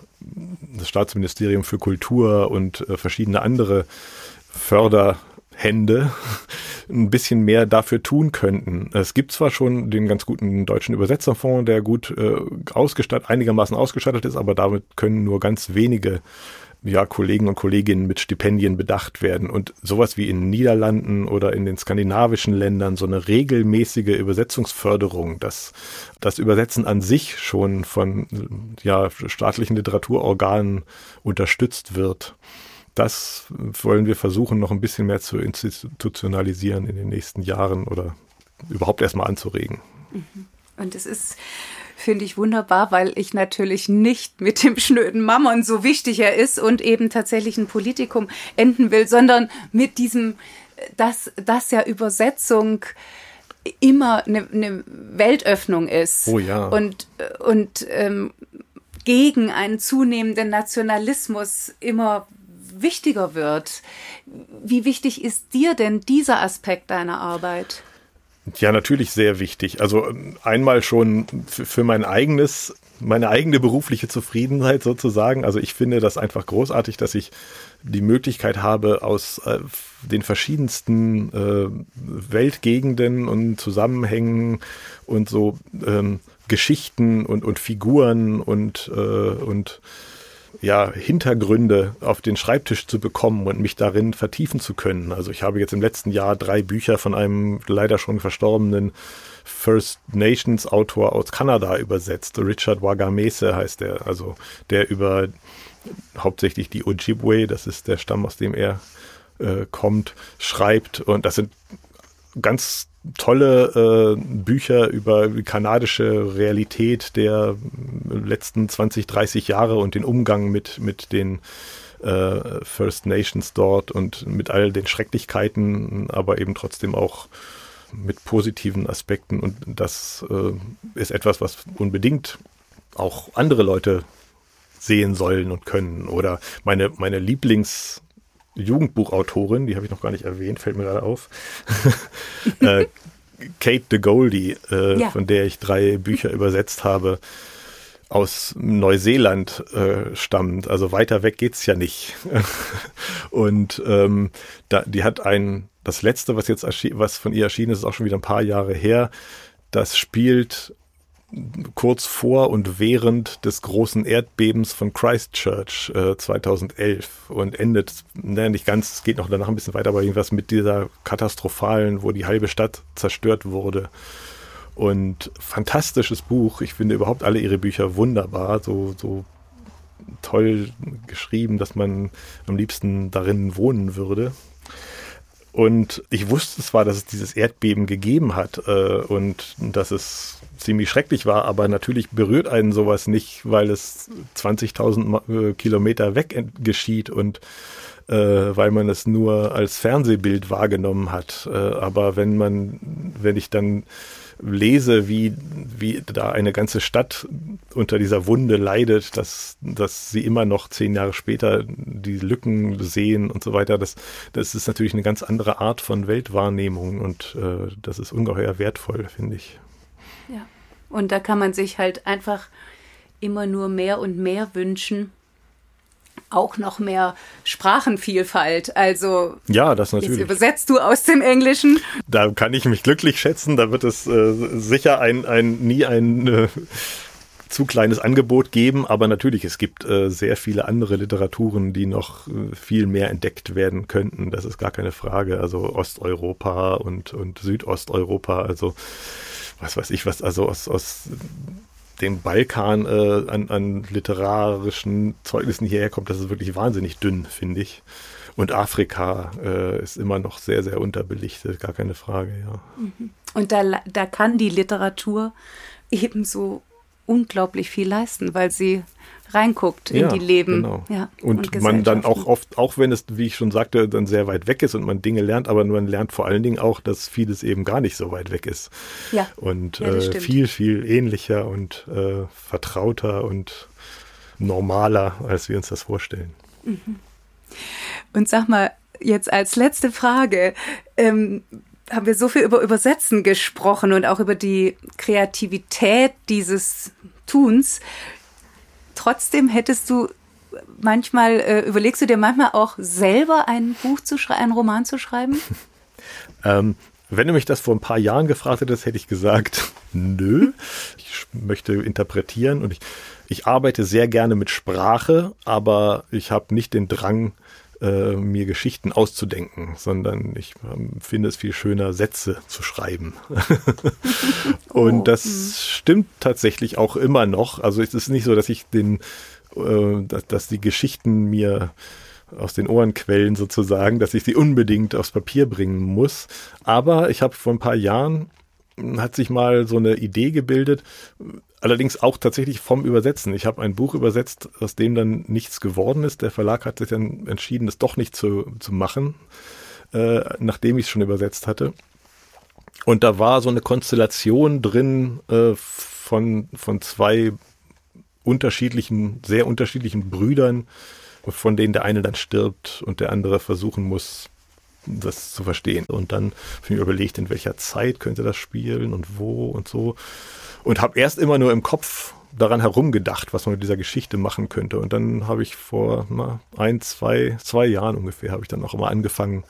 das Staatsministerium für Kultur und äh, verschiedene andere Förderhände ein bisschen mehr dafür tun könnten. Es gibt zwar schon den ganz guten deutschen Übersetzerfonds, der gut äh, ausgestattet, einigermaßen ausgestattet ist, aber damit können nur ganz wenige ja, Kollegen und Kolleginnen mit Stipendien bedacht werden. Und sowas wie in den Niederlanden oder in den skandinavischen Ländern, so eine regelmäßige Übersetzungsförderung, dass das Übersetzen an sich schon von ja, staatlichen Literaturorganen unterstützt wird. Das wollen wir versuchen, noch ein bisschen mehr zu institutionalisieren in den nächsten Jahren oder überhaupt erstmal anzuregen. Mhm. Und es ist finde ich wunderbar, weil ich natürlich nicht mit dem schnöden Mammon, so wichtig er ist und eben tatsächlich ein Politikum enden will, sondern mit diesem, dass, dass ja Übersetzung immer eine, eine Weltöffnung ist. Oh ja. Und, und ähm, gegen einen zunehmenden Nationalismus immer wichtiger wird. Wie wichtig ist dir denn dieser Aspekt deiner Arbeit? Ja, natürlich sehr wichtig. Also einmal schon für mein eigenes meine eigene berufliche Zufriedenheit sozusagen. Also ich finde das einfach großartig, dass ich die Möglichkeit habe, aus äh, den verschiedensten äh, Weltgegenden und Zusammenhängen und so ähm, Geschichten und, und Figuren und, äh, und ja, Hintergründe auf den Schreibtisch zu bekommen und mich darin vertiefen zu können. Also ich habe jetzt im letzten Jahr drei Bücher von einem leider schon verstorbenen First Nations Autor aus Kanada übersetzt. Richard Wagamese heißt er, also der über hauptsächlich die Ojibwe, das ist der Stamm, aus dem er äh, kommt, schreibt. Und das sind ganz tolle äh, Bücher über kanadische Realität der letzten 20, 30 Jahre und den Umgang mit, mit den äh, First Nations dort und mit all den Schrecklichkeiten, aber eben trotzdem auch mit positiven Aspekten. Und das äh, ist etwas, was unbedingt auch andere Leute sehen sollen und können. Oder meine, meine Lieblings- Jugendbuchautorin, die habe ich noch gar nicht erwähnt, fällt mir gerade auf. äh, Kate de Goldie, äh, ja. von der ich drei Bücher übersetzt habe, aus Neuseeland äh, stammt. Also weiter weg geht's ja nicht. und ähm, da, die hat ein, das letzte, was jetzt was von ihr erschienen ist, ist auch schon wieder ein paar Jahre her. Das spielt kurz vor und während des großen Erdbebens von Christchurch äh, 2011 und endet, ne, nicht ganz, es geht noch danach ein bisschen weiter, aber irgendwas mit dieser katastrophalen, wo die halbe Stadt zerstört wurde. Und fantastisches Buch. Ich finde überhaupt alle ihre Bücher wunderbar, so, so toll geschrieben, dass man am liebsten darin wohnen würde. Und ich wusste zwar, dass es dieses Erdbeben gegeben hat äh, und dass es ziemlich schrecklich war, aber natürlich berührt einen sowas nicht, weil es 20.000 äh, Kilometer weg geschieht und äh, weil man es nur als Fernsehbild wahrgenommen hat. Äh, aber wenn man, wenn ich dann lese, wie, wie da eine ganze Stadt unter dieser Wunde leidet, dass, dass sie immer noch zehn Jahre später die Lücken sehen und so weiter, das, das ist natürlich eine ganz andere Art von Weltwahrnehmung und äh, das ist ungeheuer wertvoll, finde ich. Ja, und da kann man sich halt einfach immer nur mehr und mehr wünschen, auch noch mehr Sprachenvielfalt. Also ja, das natürlich. Jetzt übersetzt du aus dem Englischen. Da kann ich mich glücklich schätzen. Da wird es äh, sicher ein, ein nie ein äh, zu kleines Angebot geben, aber natürlich, es gibt äh, sehr viele andere Literaturen, die noch äh, viel mehr entdeckt werden könnten. Das ist gar keine Frage. Also Osteuropa und, und Südosteuropa, also was weiß ich was, also aus, aus den Balkan äh, an, an literarischen Zeugnissen hierher kommt, das ist wirklich wahnsinnig dünn, finde ich. Und Afrika äh, ist immer noch sehr, sehr unterbelichtet, gar keine Frage, ja. Mhm. Und da, da kann die Literatur ebenso unglaublich viel leisten, weil sie reinguckt in die Leben. Genau. Ja, und, und man dann auch oft, auch wenn es, wie ich schon sagte, dann sehr weit weg ist und man Dinge lernt, aber man lernt vor allen Dingen auch, dass vieles eben gar nicht so weit weg ist. Ja. Und ja, äh, viel, viel ähnlicher und äh, vertrauter und normaler, als wir uns das vorstellen. Mhm. Und sag mal, jetzt als letzte Frage, ähm, haben wir so viel über Übersetzen gesprochen und auch über die Kreativität dieses Tuns. Trotzdem hättest du manchmal, äh, überlegst du dir manchmal auch selber ein Buch zu schreiben, einen Roman zu schreiben? ähm, wenn du mich das vor ein paar Jahren gefragt hättest, hätte ich gesagt, nö. Ich möchte interpretieren und ich, ich arbeite sehr gerne mit Sprache, aber ich habe nicht den Drang, äh, mir Geschichten auszudenken, sondern ich ähm, finde es viel schöner, Sätze zu schreiben. und oh. das hm. stimmt tatsächlich auch immer noch. Also es ist nicht so, dass ich den, äh, dass, dass die Geschichten mir aus den Ohren quellen sozusagen, dass ich sie unbedingt aufs Papier bringen muss. Aber ich habe vor ein paar Jahren hat sich mal so eine Idee gebildet, allerdings auch tatsächlich vom Übersetzen. Ich habe ein Buch übersetzt, aus dem dann nichts geworden ist. Der Verlag hat sich dann entschieden, das doch nicht zu, zu machen, äh, nachdem ich es schon übersetzt hatte. Und da war so eine Konstellation drin äh, von, von zwei unterschiedlichen, sehr unterschiedlichen Brüdern, von denen der eine dann stirbt und der andere versuchen muss, das zu verstehen. Und dann habe ich mir überlegt, in welcher Zeit könnte das spielen und wo und so. Und habe erst immer nur im Kopf daran herumgedacht, was man mit dieser Geschichte machen könnte. Und dann habe ich vor na, ein, zwei, zwei Jahren ungefähr, habe ich dann auch immer angefangen,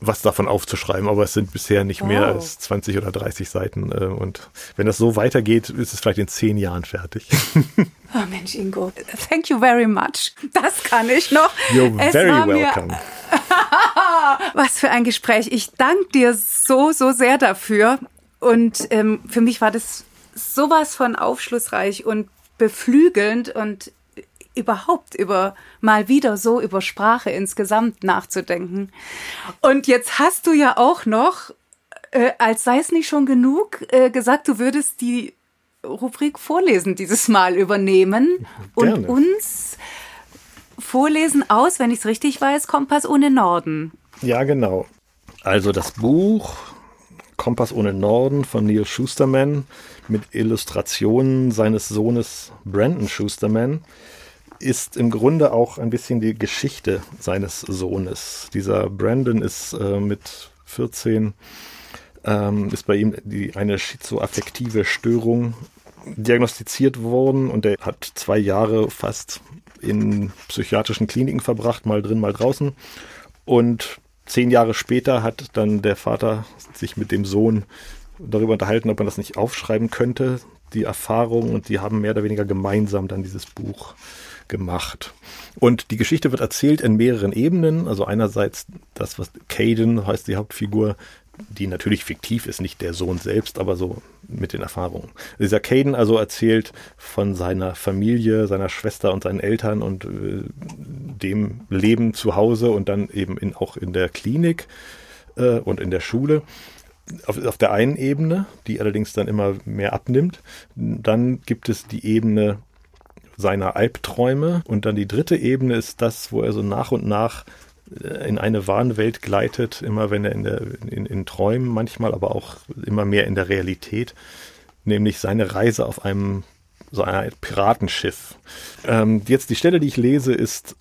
was davon aufzuschreiben, aber es sind bisher nicht mehr wow. als 20 oder 30 Seiten. Äh, und wenn das so weitergeht, ist es vielleicht in zehn Jahren fertig. Oh Mensch, Ingo, thank you very much. Das kann ich noch. You're es very welcome. was für ein Gespräch. Ich danke dir so, so sehr dafür. Und ähm, für mich war das sowas von aufschlussreich und beflügelnd und überhaupt über mal wieder so über Sprache insgesamt nachzudenken. Und jetzt hast du ja auch noch, äh, als sei es nicht schon genug, äh, gesagt, du würdest die Rubrik Vorlesen dieses Mal übernehmen Gerne. und uns vorlesen aus, wenn ich es richtig weiß, Kompass ohne Norden. Ja, genau. Also das Buch Kompass ohne Norden von Neil Schusterman mit Illustrationen seines Sohnes Brandon Schusterman ist im Grunde auch ein bisschen die Geschichte seines Sohnes. Dieser Brandon ist äh, mit 14 ähm, ist bei ihm die, eine schizoaffektive Störung diagnostiziert worden und er hat zwei Jahre fast in psychiatrischen Kliniken verbracht, mal drin, mal draußen. Und zehn Jahre später hat dann der Vater sich mit dem Sohn darüber unterhalten, ob man das nicht aufschreiben könnte, die Erfahrung, und die haben mehr oder weniger gemeinsam dann dieses Buch gemacht. Und die Geschichte wird erzählt in mehreren Ebenen. Also einerseits das, was Caden heißt die Hauptfigur, die natürlich fiktiv ist, nicht der Sohn selbst, aber so mit den Erfahrungen. Dieser Caden also erzählt von seiner Familie, seiner Schwester und seinen Eltern und äh, dem Leben zu Hause und dann eben in, auch in der Klinik äh, und in der Schule. Auf, auf der einen Ebene, die allerdings dann immer mehr abnimmt. Dann gibt es die Ebene seiner Albträume und dann die dritte Ebene ist das, wo er so nach und nach äh, in eine Wahnwelt gleitet, immer wenn er in, der, in, in Träumen manchmal, aber auch immer mehr in der Realität, nämlich seine Reise auf einem so einer Piratenschiff. Ähm, jetzt die Stelle, die ich lese, ist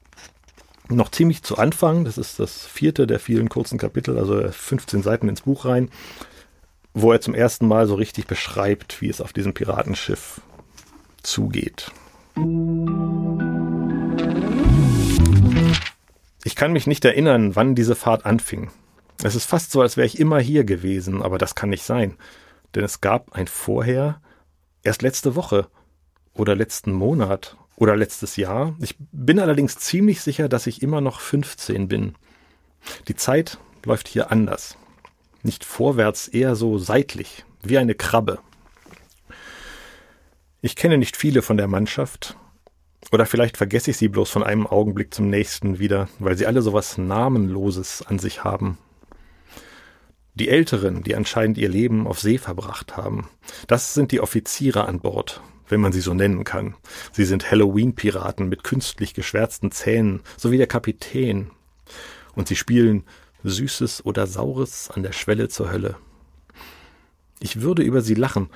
noch ziemlich zu Anfang. Das ist das vierte der vielen kurzen Kapitel, also 15 Seiten ins Buch rein, wo er zum ersten Mal so richtig beschreibt, wie es auf diesem Piratenschiff zugeht. Ich kann mich nicht erinnern, wann diese Fahrt anfing. Es ist fast so, als wäre ich immer hier gewesen, aber das kann nicht sein. Denn es gab ein Vorher erst letzte Woche oder letzten Monat oder letztes Jahr. Ich bin allerdings ziemlich sicher, dass ich immer noch 15 bin. Die Zeit läuft hier anders. Nicht vorwärts, eher so seitlich, wie eine Krabbe. Ich kenne nicht viele von der Mannschaft, oder vielleicht vergesse ich sie bloß von einem Augenblick zum nächsten wieder, weil sie alle sowas Namenloses an sich haben. Die Älteren, die anscheinend ihr Leben auf See verbracht haben, das sind die Offiziere an Bord, wenn man sie so nennen kann. Sie sind Halloween-Piraten mit künstlich geschwärzten Zähnen, so wie der Kapitän. Und sie spielen Süßes oder Saures an der Schwelle zur Hölle. Ich würde über sie lachen,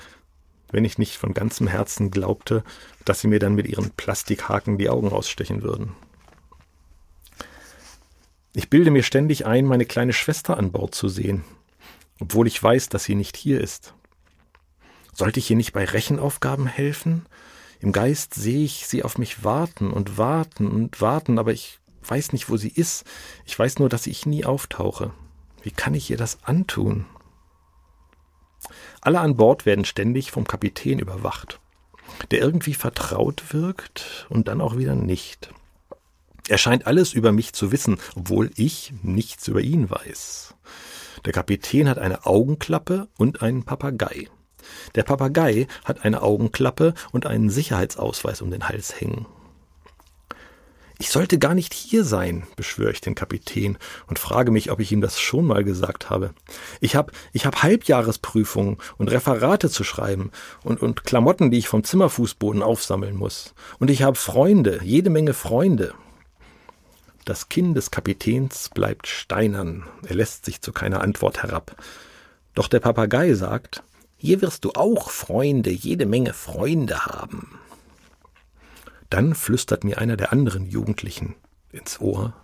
wenn ich nicht von ganzem Herzen glaubte, dass sie mir dann mit ihren Plastikhaken die Augen ausstechen würden. Ich bilde mir ständig ein, meine kleine Schwester an Bord zu sehen, obwohl ich weiß, dass sie nicht hier ist. Sollte ich ihr nicht bei Rechenaufgaben helfen? Im Geist sehe ich sie auf mich warten und warten und warten, aber ich weiß nicht, wo sie ist. Ich weiß nur, dass ich nie auftauche. Wie kann ich ihr das antun? Alle an Bord werden ständig vom Kapitän überwacht, der irgendwie vertraut wirkt und dann auch wieder nicht. Er scheint alles über mich zu wissen, obwohl ich nichts über ihn weiß. Der Kapitän hat eine Augenklappe und einen Papagei. Der Papagei hat eine Augenklappe und einen Sicherheitsausweis um den Hals hängen. Ich sollte gar nicht hier sein, beschwöre ich den Kapitän und frage mich, ob ich ihm das schon mal gesagt habe. Ich habe ich hab Halbjahresprüfungen und Referate zu schreiben und, und Klamotten, die ich vom Zimmerfußboden aufsammeln muss. Und ich habe Freunde, jede Menge Freunde. Das Kinn des Kapitäns bleibt steinern, er lässt sich zu keiner Antwort herab. Doch der Papagei sagt, hier wirst du auch Freunde, jede Menge Freunde haben. Dann flüstert mir einer der anderen Jugendlichen ins Ohr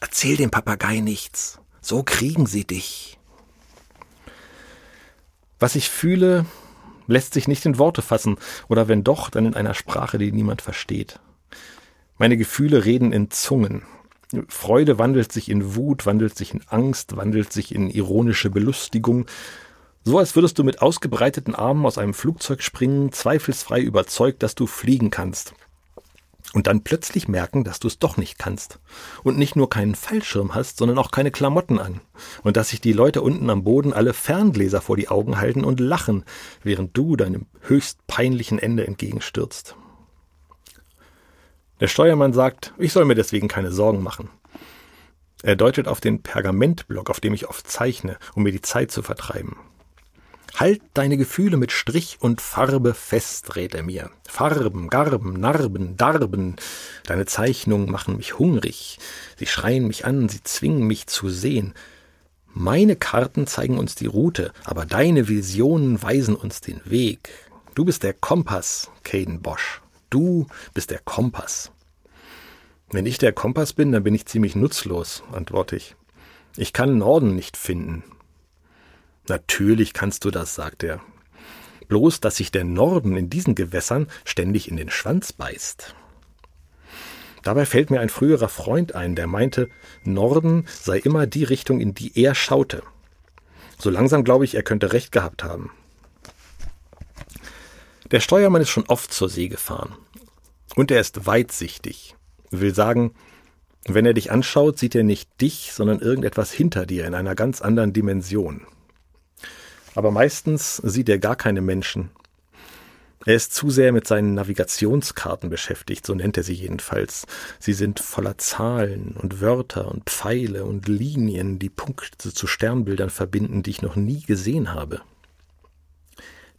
Erzähl dem Papagei nichts, so kriegen sie dich. Was ich fühle, lässt sich nicht in Worte fassen, oder wenn doch, dann in einer Sprache, die niemand versteht. Meine Gefühle reden in Zungen. Freude wandelt sich in Wut, wandelt sich in Angst, wandelt sich in ironische Belustigung, so als würdest du mit ausgebreiteten Armen aus einem Flugzeug springen, zweifelsfrei überzeugt, dass du fliegen kannst. Und dann plötzlich merken, dass du es doch nicht kannst. Und nicht nur keinen Fallschirm hast, sondern auch keine Klamotten an. Und dass sich die Leute unten am Boden alle Ferngläser vor die Augen halten und lachen, während du deinem höchst peinlichen Ende entgegenstürzt. Der Steuermann sagt, ich soll mir deswegen keine Sorgen machen. Er deutet auf den Pergamentblock, auf dem ich oft zeichne, um mir die Zeit zu vertreiben. Halt deine Gefühle mit Strich und Farbe fest, rät er mir. Farben, Garben, Narben, Darben. Deine Zeichnungen machen mich hungrig. Sie schreien mich an, sie zwingen mich zu sehen. Meine Karten zeigen uns die Route, aber deine Visionen weisen uns den Weg. Du bist der Kompass, Caden Bosch. Du bist der Kompass. Wenn ich der Kompass bin, dann bin ich ziemlich nutzlos, antworte ich. Ich kann Norden nicht finden. Natürlich kannst du das, sagt er. Bloß, dass sich der Norden in diesen Gewässern ständig in den Schwanz beißt. Dabei fällt mir ein früherer Freund ein, der meinte, Norden sei immer die Richtung, in die er schaute. So langsam glaube ich, er könnte recht gehabt haben. Der Steuermann ist schon oft zur See gefahren. Und er ist weitsichtig. Will sagen, wenn er dich anschaut, sieht er nicht dich, sondern irgendetwas hinter dir in einer ganz anderen Dimension aber meistens sieht er gar keine Menschen. Er ist zu sehr mit seinen Navigationskarten beschäftigt, so nennt er sie jedenfalls. Sie sind voller Zahlen und Wörter und Pfeile und Linien, die Punkte zu Sternbildern verbinden, die ich noch nie gesehen habe.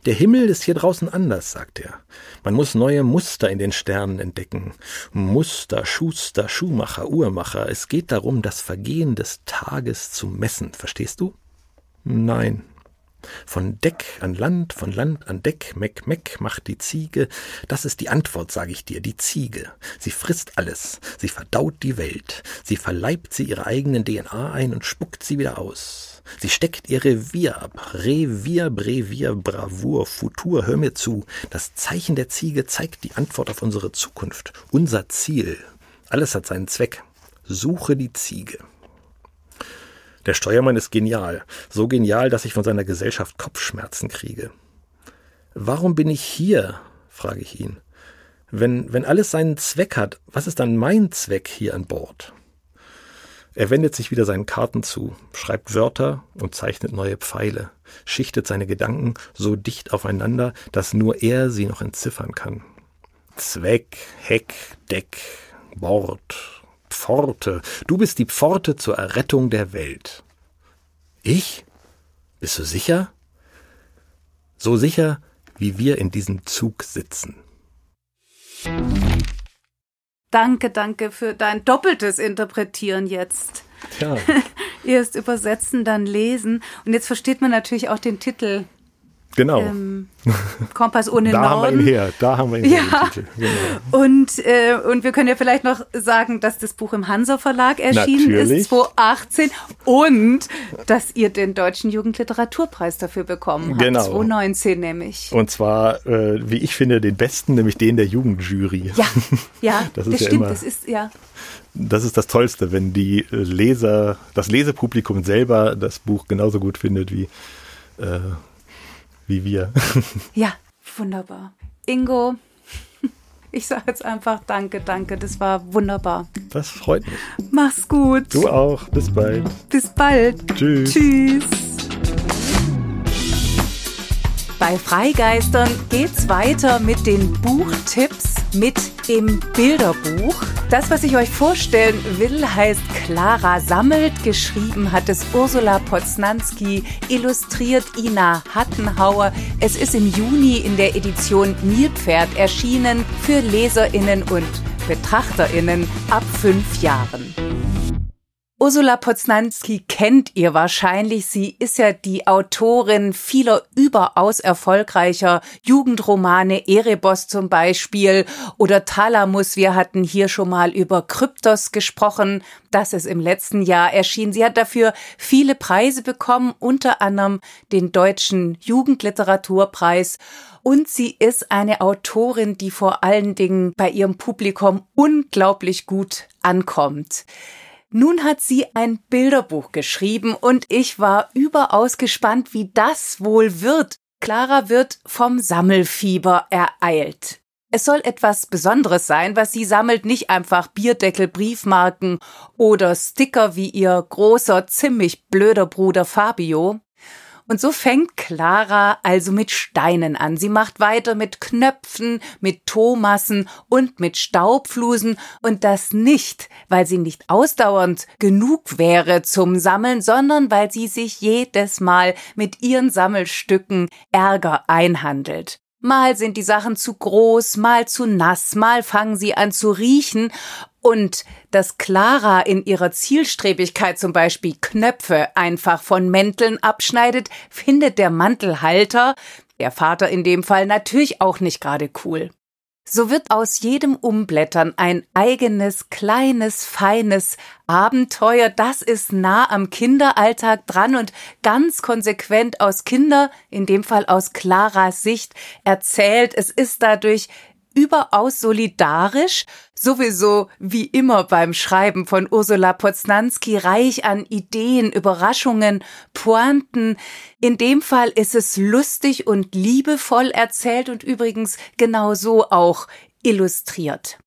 Der Himmel ist hier draußen anders, sagt er. Man muss neue Muster in den Sternen entdecken. Muster, Schuster, Schuhmacher, Uhrmacher. Es geht darum, das Vergehen des Tages zu messen. Verstehst du? Nein, von Deck an Land, von Land an Deck, Meck, Meck macht die Ziege. Das ist die Antwort, sage ich dir, die Ziege. Sie frisst alles, sie verdaut die Welt, sie verleibt sie ihre eigenen DNA ein und spuckt sie wieder aus. Sie steckt ihr Revier ab. Revier, Brevier, Bravour, Futur, hör mir zu. Das Zeichen der Ziege zeigt die Antwort auf unsere Zukunft, unser Ziel. Alles hat seinen Zweck. Suche die Ziege. Der Steuermann ist genial. So genial, dass ich von seiner Gesellschaft Kopfschmerzen kriege. Warum bin ich hier? frage ich ihn. Wenn, wenn alles seinen Zweck hat, was ist dann mein Zweck hier an Bord? Er wendet sich wieder seinen Karten zu, schreibt Wörter und zeichnet neue Pfeile, schichtet seine Gedanken so dicht aufeinander, dass nur er sie noch entziffern kann. Zweck, Heck, Deck, Bord, Pforte. Du bist die Pforte zur Errettung der Welt. Ich? Bist du sicher? So sicher, wie wir in diesem Zug sitzen. Danke, danke für dein doppeltes Interpretieren jetzt. Tja. Erst übersetzen, dann lesen. Und jetzt versteht man natürlich auch den Titel Genau. Ähm, Kompass ohne da Norden. Da haben wir ihn her, da haben wir ihn ja. her, genau. Und, äh, und wir können ja vielleicht noch sagen, dass das Buch im Hansa Verlag erschienen Natürlich. ist, 2018 und dass ihr den Deutschen Jugendliteraturpreis dafür bekommen habt, genau. 2019 nämlich. Und zwar, äh, wie ich finde, den besten, nämlich den der Jugendjury. Ja, ja, das, das ist ja stimmt, immer, das ist, ja. Das ist das Tollste, wenn die Leser, das Lesepublikum selber das Buch genauso gut findet wie äh, wie wir. Ja, wunderbar. Ingo, ich sage jetzt einfach Danke, danke. Das war wunderbar. Das freut mich. Mach's gut. Du auch. Bis bald. Bis bald. Tschüss. Tschüss. Bei Freigeistern geht's weiter mit den Buchtipps mit dem Bilderbuch. Das, was ich euch vorstellen will, heißt Clara sammelt. Geschrieben hat es Ursula Poznanski, illustriert Ina Hattenhauer. Es ist im Juni in der Edition Nilpferd erschienen für LeserInnen und BetrachterInnen ab fünf Jahren. Ursula Poznanski kennt ihr wahrscheinlich. Sie ist ja die Autorin vieler überaus erfolgreicher Jugendromane, Erebos zum Beispiel oder Thalamus. Wir hatten hier schon mal über Kryptos gesprochen. Das ist im letzten Jahr erschienen. Sie hat dafür viele Preise bekommen, unter anderem den Deutschen Jugendliteraturpreis. Und sie ist eine Autorin, die vor allen Dingen bei ihrem Publikum unglaublich gut ankommt. Nun hat sie ein Bilderbuch geschrieben und ich war überaus gespannt, wie das wohl wird. Clara wird vom Sammelfieber ereilt. Es soll etwas Besonderes sein, was sie sammelt, nicht einfach Bierdeckel, Briefmarken oder Sticker wie ihr großer, ziemlich blöder Bruder Fabio. Und so fängt Clara also mit Steinen an. Sie macht weiter mit Knöpfen, mit Thomassen und mit Staubflusen und das nicht, weil sie nicht ausdauernd genug wäre zum Sammeln, sondern weil sie sich jedes Mal mit ihren Sammelstücken Ärger einhandelt. Mal sind die Sachen zu groß, mal zu nass, mal fangen sie an zu riechen und dass Clara in ihrer Zielstrebigkeit zum Beispiel Knöpfe einfach von Mänteln abschneidet, findet der Mantelhalter, der Vater in dem Fall, natürlich auch nicht gerade cool. So wird aus jedem Umblättern ein eigenes, kleines, feines Abenteuer. Das ist nah am Kinderalltag dran und ganz konsequent aus Kinder, in dem Fall aus Claras Sicht, erzählt. Es ist dadurch überaus solidarisch, sowieso wie immer beim Schreiben von Ursula Poznanski reich an Ideen, Überraschungen, Pointen. In dem Fall ist es lustig und liebevoll erzählt und übrigens genauso auch illustriert.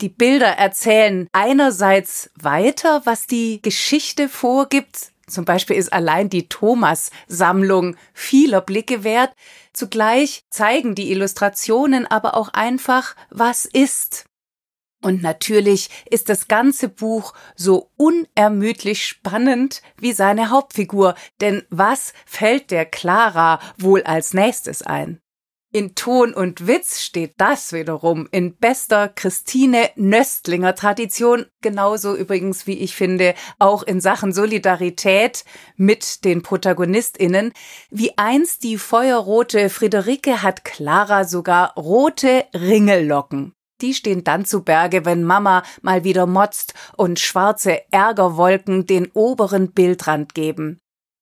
Die Bilder erzählen einerseits weiter, was die Geschichte vorgibt, zum Beispiel ist allein die Thomas-Sammlung vieler Blicke wert. Zugleich zeigen die Illustrationen aber auch einfach, was ist. Und natürlich ist das ganze Buch so unermüdlich spannend wie seine Hauptfigur, denn was fällt der Clara wohl als nächstes ein? In Ton und Witz steht das wiederum in bester Christine Nöstlinger Tradition, genauso übrigens wie ich finde, auch in Sachen Solidarität mit den Protagonistinnen. Wie einst die feuerrote Friederike hat Clara sogar rote Ringellocken. Die stehen dann zu Berge, wenn Mama mal wieder motzt und schwarze Ärgerwolken den oberen Bildrand geben.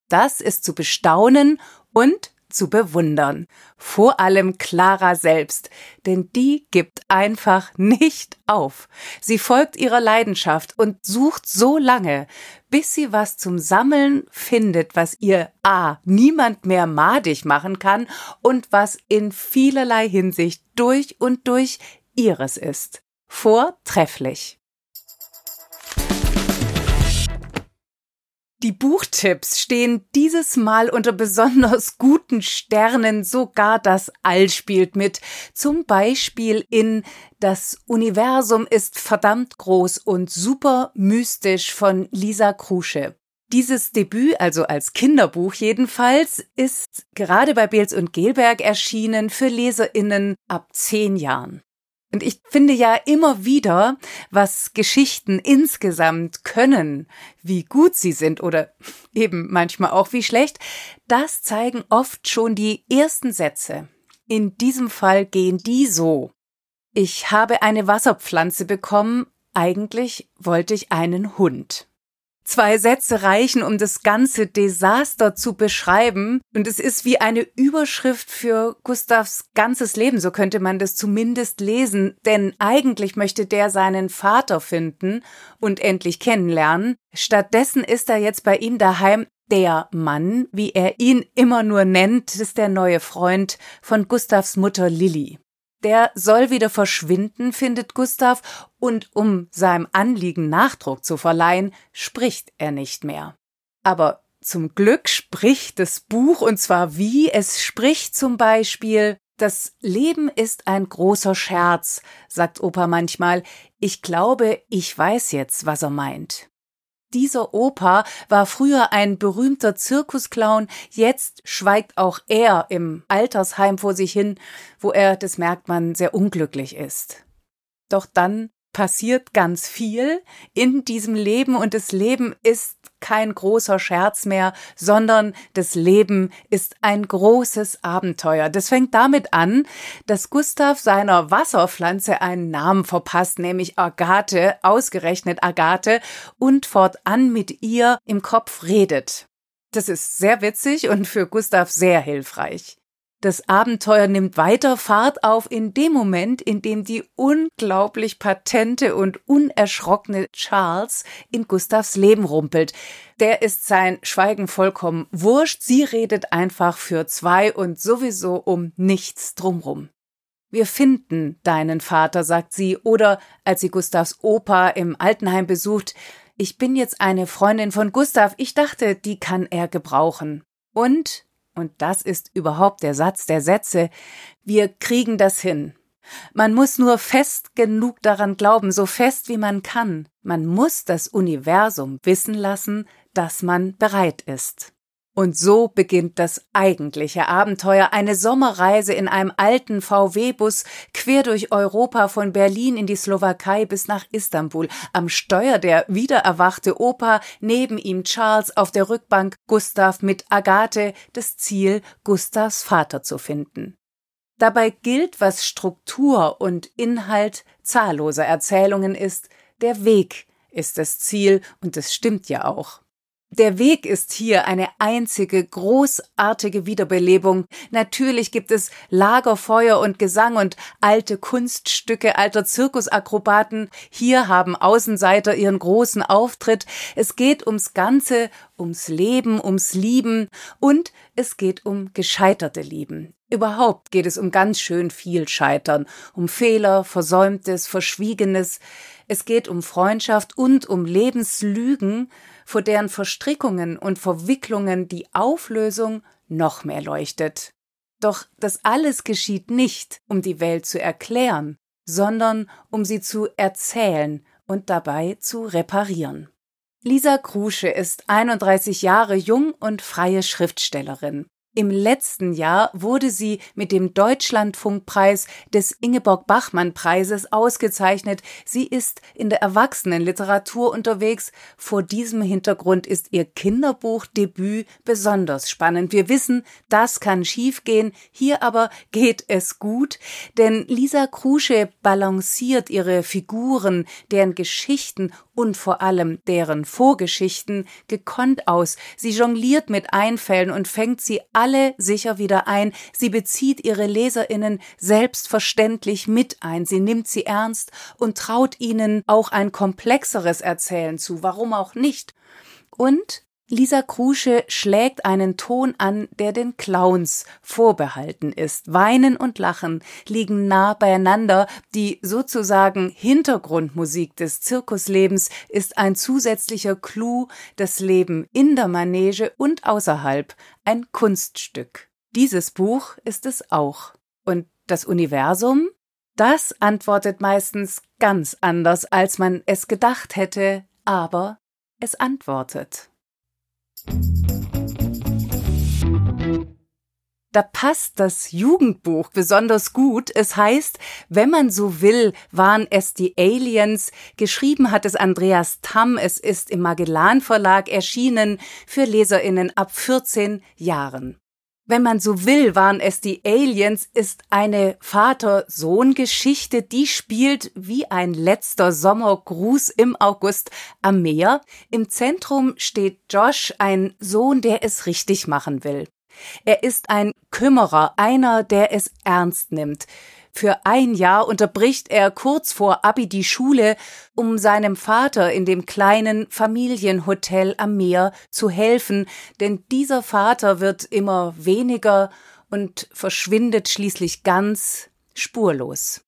Das ist zu bestaunen und zu bewundern. Vor allem Clara selbst, denn die gibt einfach nicht auf. Sie folgt ihrer Leidenschaft und sucht so lange, bis sie was zum Sammeln findet, was ihr A niemand mehr madig machen kann und was in vielerlei Hinsicht durch und durch ihres ist. Vortrefflich. Die Buchtipps stehen dieses Mal unter besonders guten Sternen, sogar das All spielt mit. Zum Beispiel in Das Universum ist verdammt groß und super mystisch von Lisa Krusche. Dieses Debüt, also als Kinderbuch jedenfalls, ist gerade bei Beels und Gelberg erschienen für LeserInnen ab zehn Jahren. Und ich finde ja immer wieder, was Geschichten insgesamt können, wie gut sie sind oder eben manchmal auch wie schlecht, das zeigen oft schon die ersten Sätze. In diesem Fall gehen die so. Ich habe eine Wasserpflanze bekommen, eigentlich wollte ich einen Hund. Zwei Sätze reichen, um das ganze Desaster zu beschreiben. Und es ist wie eine Überschrift für Gustavs ganzes Leben, so könnte man das zumindest lesen. Denn eigentlich möchte der seinen Vater finden und endlich kennenlernen. Stattdessen ist er jetzt bei ihm daheim der Mann, wie er ihn immer nur nennt, ist der neue Freund von Gustavs Mutter Lilly. Der soll wieder verschwinden, findet Gustav, und um seinem Anliegen Nachdruck zu verleihen, spricht er nicht mehr. Aber zum Glück spricht das Buch, und zwar wie es spricht zum Beispiel, das Leben ist ein großer Scherz, sagt Opa manchmal. Ich glaube, ich weiß jetzt, was er meint. Dieser Opa war früher ein berühmter Zirkusclown, jetzt schweigt auch er im Altersheim vor sich hin, wo er, das merkt man, sehr unglücklich ist. Doch dann passiert ganz viel in diesem Leben und das Leben ist kein großer Scherz mehr, sondern das Leben ist ein großes Abenteuer. Das fängt damit an, dass Gustav seiner Wasserpflanze einen Namen verpasst, nämlich Agathe, ausgerechnet Agathe, und fortan mit ihr im Kopf redet. Das ist sehr witzig und für Gustav sehr hilfreich. Das Abenteuer nimmt weiter Fahrt auf in dem Moment, in dem die unglaublich patente und unerschrockene Charles in Gustavs Leben rumpelt. Der ist sein Schweigen vollkommen wurscht. Sie redet einfach für zwei und sowieso um nichts drumrum. Wir finden deinen Vater, sagt sie, oder als sie Gustavs Opa im Altenheim besucht, ich bin jetzt eine Freundin von Gustav, ich dachte, die kann er gebrauchen. Und und das ist überhaupt der Satz der Sätze, wir kriegen das hin. Man muss nur fest genug daran glauben, so fest wie man kann. Man muss das Universum wissen lassen, dass man bereit ist. Und so beginnt das eigentliche Abenteuer, eine Sommerreise in einem alten VW-Bus quer durch Europa von Berlin in die Slowakei bis nach Istanbul. Am Steuer der wiedererwachte Opa, neben ihm Charles, auf der Rückbank Gustav mit Agathe, das Ziel, Gustavs Vater zu finden. Dabei gilt, was Struktur und Inhalt zahlloser Erzählungen ist, der Weg ist das Ziel, und es stimmt ja auch. Der Weg ist hier eine einzige großartige Wiederbelebung. Natürlich gibt es Lagerfeuer und Gesang und alte Kunststücke alter Zirkusakrobaten. Hier haben Außenseiter ihren großen Auftritt. Es geht ums Ganze, ums Leben, ums Lieben und es geht um gescheiterte Lieben. Überhaupt geht es um ganz schön viel Scheitern, um Fehler, Versäumtes, Verschwiegenes. Es geht um Freundschaft und um Lebenslügen, vor deren Verstrickungen und Verwicklungen die Auflösung noch mehr leuchtet. Doch das alles geschieht nicht, um die Welt zu erklären, sondern um sie zu erzählen und dabei zu reparieren. Lisa Krusche ist 31 Jahre jung und freie Schriftstellerin. Im letzten Jahr wurde sie mit dem Deutschlandfunkpreis des Ingeborg Bachmann Preises ausgezeichnet. Sie ist in der Erwachsenenliteratur unterwegs. Vor diesem Hintergrund ist ihr Kinderbuchdebüt besonders spannend. Wir wissen, das kann schiefgehen. Hier aber geht es gut, denn Lisa Krusche balanciert ihre Figuren, deren Geschichten und vor allem deren Vorgeschichten gekonnt aus. Sie jongliert mit Einfällen und fängt sie alle sicher wieder ein. Sie bezieht ihre Leserinnen selbstverständlich mit ein. Sie nimmt sie ernst und traut ihnen auch ein komplexeres Erzählen zu. Warum auch nicht? Und Lisa Krusche schlägt einen Ton an, der den Clowns vorbehalten ist. Weinen und Lachen liegen nah beieinander. Die sozusagen Hintergrundmusik des Zirkuslebens ist ein zusätzlicher Clou, das Leben in der Manege und außerhalb, ein Kunststück. Dieses Buch ist es auch. Und das Universum? Das antwortet meistens ganz anders, als man es gedacht hätte, aber es antwortet. Da passt das Jugendbuch besonders gut. Es heißt, wenn man so will, waren es die Aliens. Geschrieben hat es Andreas Tamm. Es ist im Magellan Verlag erschienen für Leserinnen ab 14 Jahren. Wenn man so will, waren es die Aliens, ist eine Vater-Sohn-Geschichte, die spielt wie ein letzter Sommergruß im August am Meer. Im Zentrum steht Josh, ein Sohn, der es richtig machen will. Er ist ein Kümmerer, einer, der es ernst nimmt. Für ein Jahr unterbricht er kurz vor Abi die Schule, um seinem Vater in dem kleinen Familienhotel am Meer zu helfen, denn dieser Vater wird immer weniger und verschwindet schließlich ganz spurlos.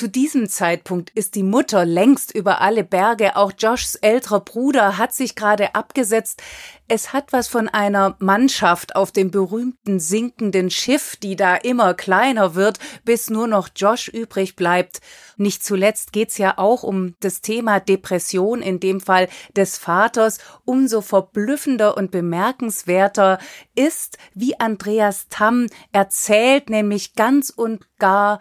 Zu diesem Zeitpunkt ist die Mutter längst über alle Berge, auch Joshs älterer Bruder hat sich gerade abgesetzt. Es hat was von einer Mannschaft auf dem berühmten sinkenden Schiff, die da immer kleiner wird, bis nur noch Josh übrig bleibt. Nicht zuletzt geht's ja auch um das Thema Depression, in dem Fall des Vaters. Umso verblüffender und bemerkenswerter ist, wie Andreas Tamm erzählt, nämlich ganz und gar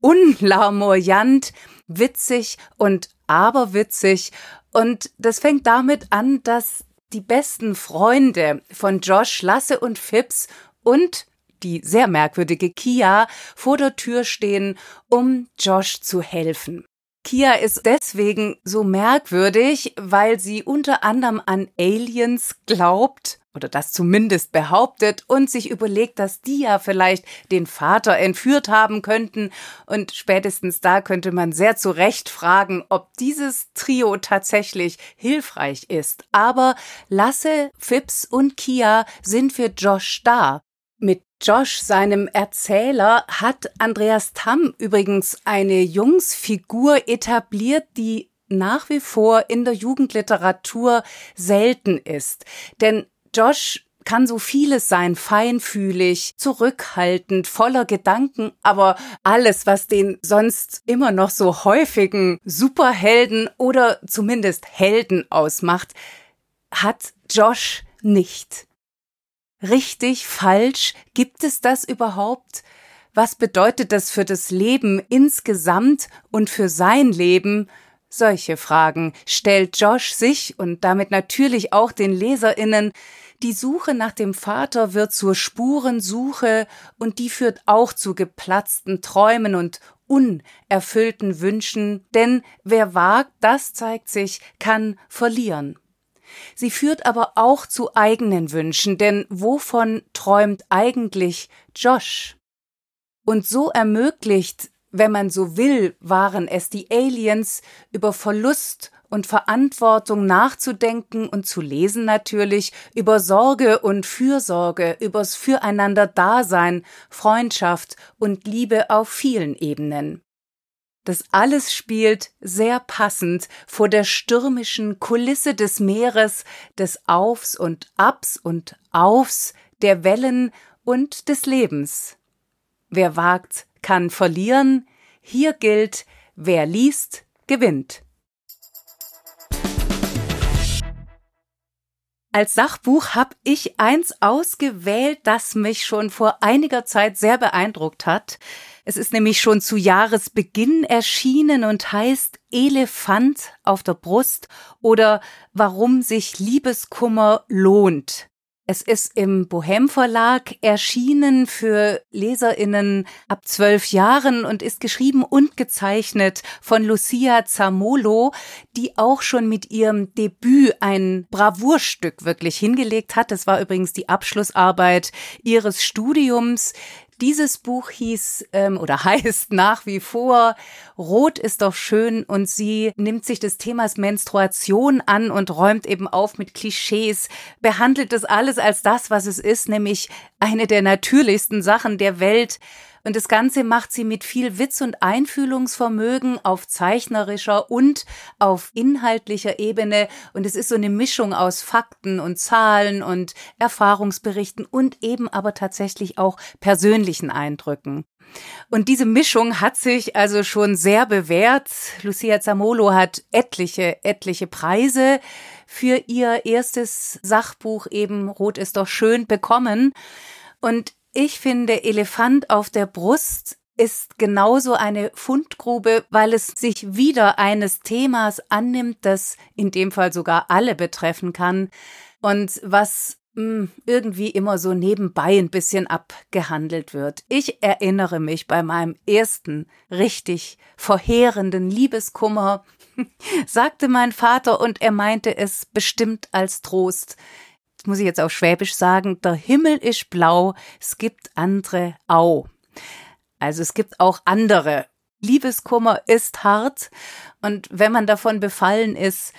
unlarmoyant, witzig und aberwitzig. Und das fängt damit an, dass die besten Freunde von Josh, Lasse und Phipps und die sehr merkwürdige Kia vor der Tür stehen, um Josh zu helfen. Kia ist deswegen so merkwürdig, weil sie unter anderem an Aliens glaubt oder das zumindest behauptet und sich überlegt, dass die ja vielleicht den Vater entführt haben könnten. Und spätestens da könnte man sehr zu Recht fragen, ob dieses Trio tatsächlich hilfreich ist. Aber Lasse, Phipps und Kia sind für Josh da. Mit Josh, seinem Erzähler, hat Andreas Tamm übrigens eine Jungsfigur etabliert, die nach wie vor in der Jugendliteratur selten ist. Denn Josh kann so vieles sein, feinfühlig, zurückhaltend, voller Gedanken, aber alles, was den sonst immer noch so häufigen Superhelden oder zumindest Helden ausmacht, hat Josh nicht. Richtig, falsch, gibt es das überhaupt? Was bedeutet das für das Leben insgesamt und für sein Leben? Solche Fragen stellt Josh sich und damit natürlich auch den Leserinnen. Die Suche nach dem Vater wird zur Spurensuche und die führt auch zu geplatzten Träumen und unerfüllten Wünschen, denn wer wagt, das zeigt sich, kann verlieren. Sie führt aber auch zu eigenen Wünschen, denn wovon träumt eigentlich Josh? Und so ermöglicht wenn man so will, waren es die Aliens, über Verlust und Verantwortung nachzudenken und zu lesen natürlich, über Sorge und Fürsorge, übers Füreinander Dasein, Freundschaft und Liebe auf vielen Ebenen. Das alles spielt sehr passend vor der stürmischen Kulisse des Meeres, des Aufs und Abs und Aufs, der Wellen und des Lebens. Wer wagt, kann verlieren. Hier gilt, wer liest, gewinnt. Als Sachbuch habe ich eins ausgewählt, das mich schon vor einiger Zeit sehr beeindruckt hat. Es ist nämlich schon zu Jahresbeginn erschienen und heißt Elefant auf der Brust oder Warum sich Liebeskummer lohnt. Es ist im Bohem Verlag erschienen für Leserinnen ab zwölf Jahren und ist geschrieben und gezeichnet von Lucia Zamolo, die auch schon mit ihrem Debüt ein Bravourstück wirklich hingelegt hat. Das war übrigens die Abschlussarbeit ihres Studiums. Dieses Buch hieß ähm, oder heißt nach wie vor Rot ist doch schön. Und sie nimmt sich des Themas Menstruation an und räumt eben auf mit Klischees, behandelt das alles als das, was es ist, nämlich eine der natürlichsten Sachen der Welt, und das Ganze macht sie mit viel Witz und Einfühlungsvermögen auf zeichnerischer und auf inhaltlicher Ebene. Und es ist so eine Mischung aus Fakten und Zahlen und Erfahrungsberichten und eben aber tatsächlich auch persönlichen Eindrücken. Und diese Mischung hat sich also schon sehr bewährt. Lucia Zamolo hat etliche, etliche Preise für ihr erstes Sachbuch eben Rot ist doch schön bekommen. Und ich finde, Elefant auf der Brust ist genauso eine Fundgrube, weil es sich wieder eines Themas annimmt, das in dem Fall sogar alle betreffen kann und was hm, irgendwie immer so nebenbei ein bisschen abgehandelt wird. Ich erinnere mich bei meinem ersten richtig verheerenden Liebeskummer, sagte mein Vater und er meinte es bestimmt als Trost das muss ich jetzt auf Schwäbisch sagen, der Himmel ist blau, es gibt andere au. Also es gibt auch andere. Liebeskummer ist hart und wenn man davon befallen ist,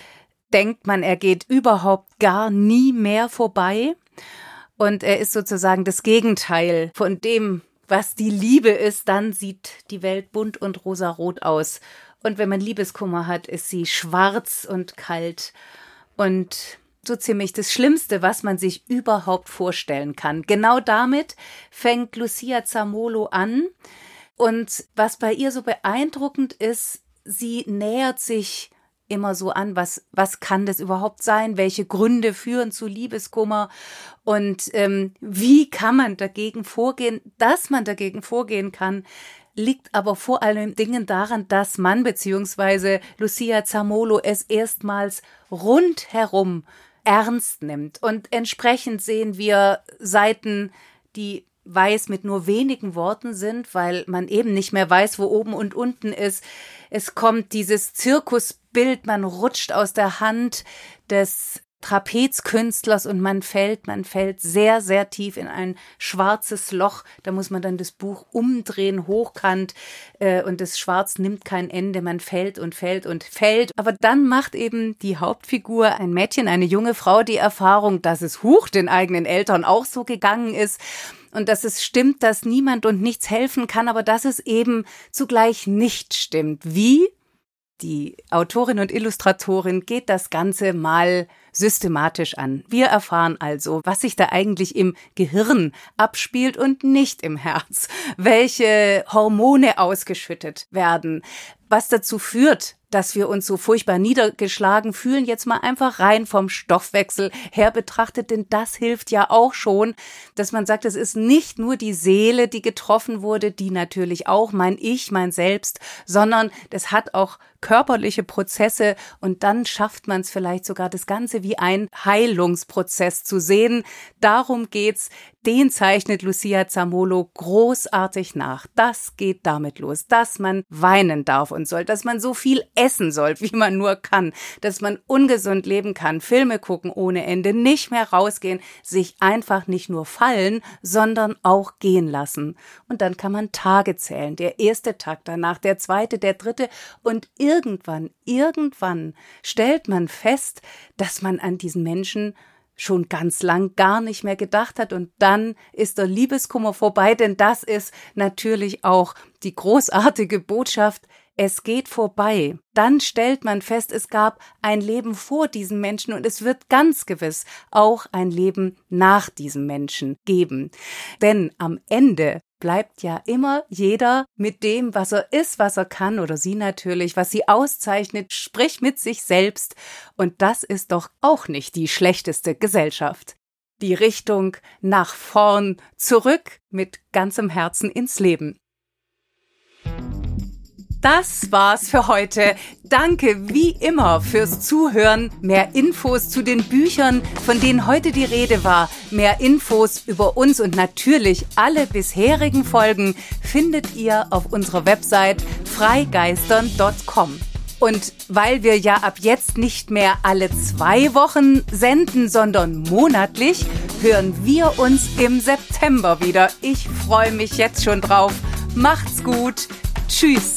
denkt man, er geht überhaupt gar nie mehr vorbei. Und er ist sozusagen das Gegenteil von dem, was die Liebe ist. Dann sieht die Welt bunt und rosarot aus. Und wenn man Liebeskummer hat, ist sie schwarz und kalt. Und so ziemlich das Schlimmste, was man sich überhaupt vorstellen kann. Genau damit fängt Lucia Zamolo an. Und was bei ihr so beeindruckend ist, sie nähert sich immer so an, was, was kann das überhaupt sein? Welche Gründe führen zu Liebeskummer? Und ähm, wie kann man dagegen vorgehen? Dass man dagegen vorgehen kann, liegt aber vor allen Dingen daran, dass man bzw. Lucia Zamolo es erstmals rundherum ernst nimmt. Und entsprechend sehen wir Seiten, die weiß mit nur wenigen Worten sind, weil man eben nicht mehr weiß, wo oben und unten ist. Es kommt dieses Zirkusbild, man rutscht aus der Hand des Trapezkünstlers und man fällt, man fällt sehr, sehr tief in ein schwarzes Loch. Da muss man dann das Buch umdrehen, hochkant äh, und das Schwarz nimmt kein Ende. Man fällt und fällt und fällt. Aber dann macht eben die Hauptfigur, ein Mädchen, eine junge Frau, die Erfahrung, dass es Huch den eigenen Eltern auch so gegangen ist und dass es stimmt, dass niemand und nichts helfen kann, aber dass es eben zugleich nicht stimmt. Wie? Die Autorin und Illustratorin geht das Ganze mal systematisch an. Wir erfahren also, was sich da eigentlich im Gehirn abspielt und nicht im Herz, welche Hormone ausgeschüttet werden, was dazu führt, dass wir uns so furchtbar niedergeschlagen fühlen, jetzt mal einfach rein vom Stoffwechsel her betrachtet, denn das hilft ja auch schon, dass man sagt, es ist nicht nur die Seele, die getroffen wurde, die natürlich auch mein Ich, mein Selbst, sondern das hat auch körperliche Prozesse und dann schafft man es vielleicht sogar das Ganze wie ein Heilungsprozess zu sehen. Darum geht's. Den zeichnet Lucia Zamolo großartig nach. Das geht damit los, dass man weinen darf und soll, dass man so viel essen soll, wie man nur kann, dass man ungesund leben kann, Filme gucken ohne Ende, nicht mehr rausgehen, sich einfach nicht nur fallen, sondern auch gehen lassen. Und dann kann man Tage zählen. Der erste Tag danach, der zweite, der dritte und irgendwann, irgendwann stellt man fest, dass man an diesen Menschen schon ganz lang gar nicht mehr gedacht hat und dann ist der Liebeskummer vorbei, denn das ist natürlich auch die großartige Botschaft, es geht vorbei. Dann stellt man fest, es gab ein Leben vor diesem Menschen und es wird ganz gewiss auch ein Leben nach diesem Menschen geben. Denn am Ende bleibt ja immer jeder mit dem, was er ist, was er kann oder sie natürlich, was sie auszeichnet, sprich mit sich selbst. Und das ist doch auch nicht die schlechteste Gesellschaft. Die Richtung nach vorn, zurück mit ganzem Herzen ins Leben. Das war's für heute. Danke wie immer fürs Zuhören. Mehr Infos zu den Büchern, von denen heute die Rede war, mehr Infos über uns und natürlich alle bisherigen Folgen findet ihr auf unserer Website freigeistern.com. Und weil wir ja ab jetzt nicht mehr alle zwei Wochen senden, sondern monatlich, hören wir uns im September wieder. Ich freue mich jetzt schon drauf. Macht's gut. Tschüss.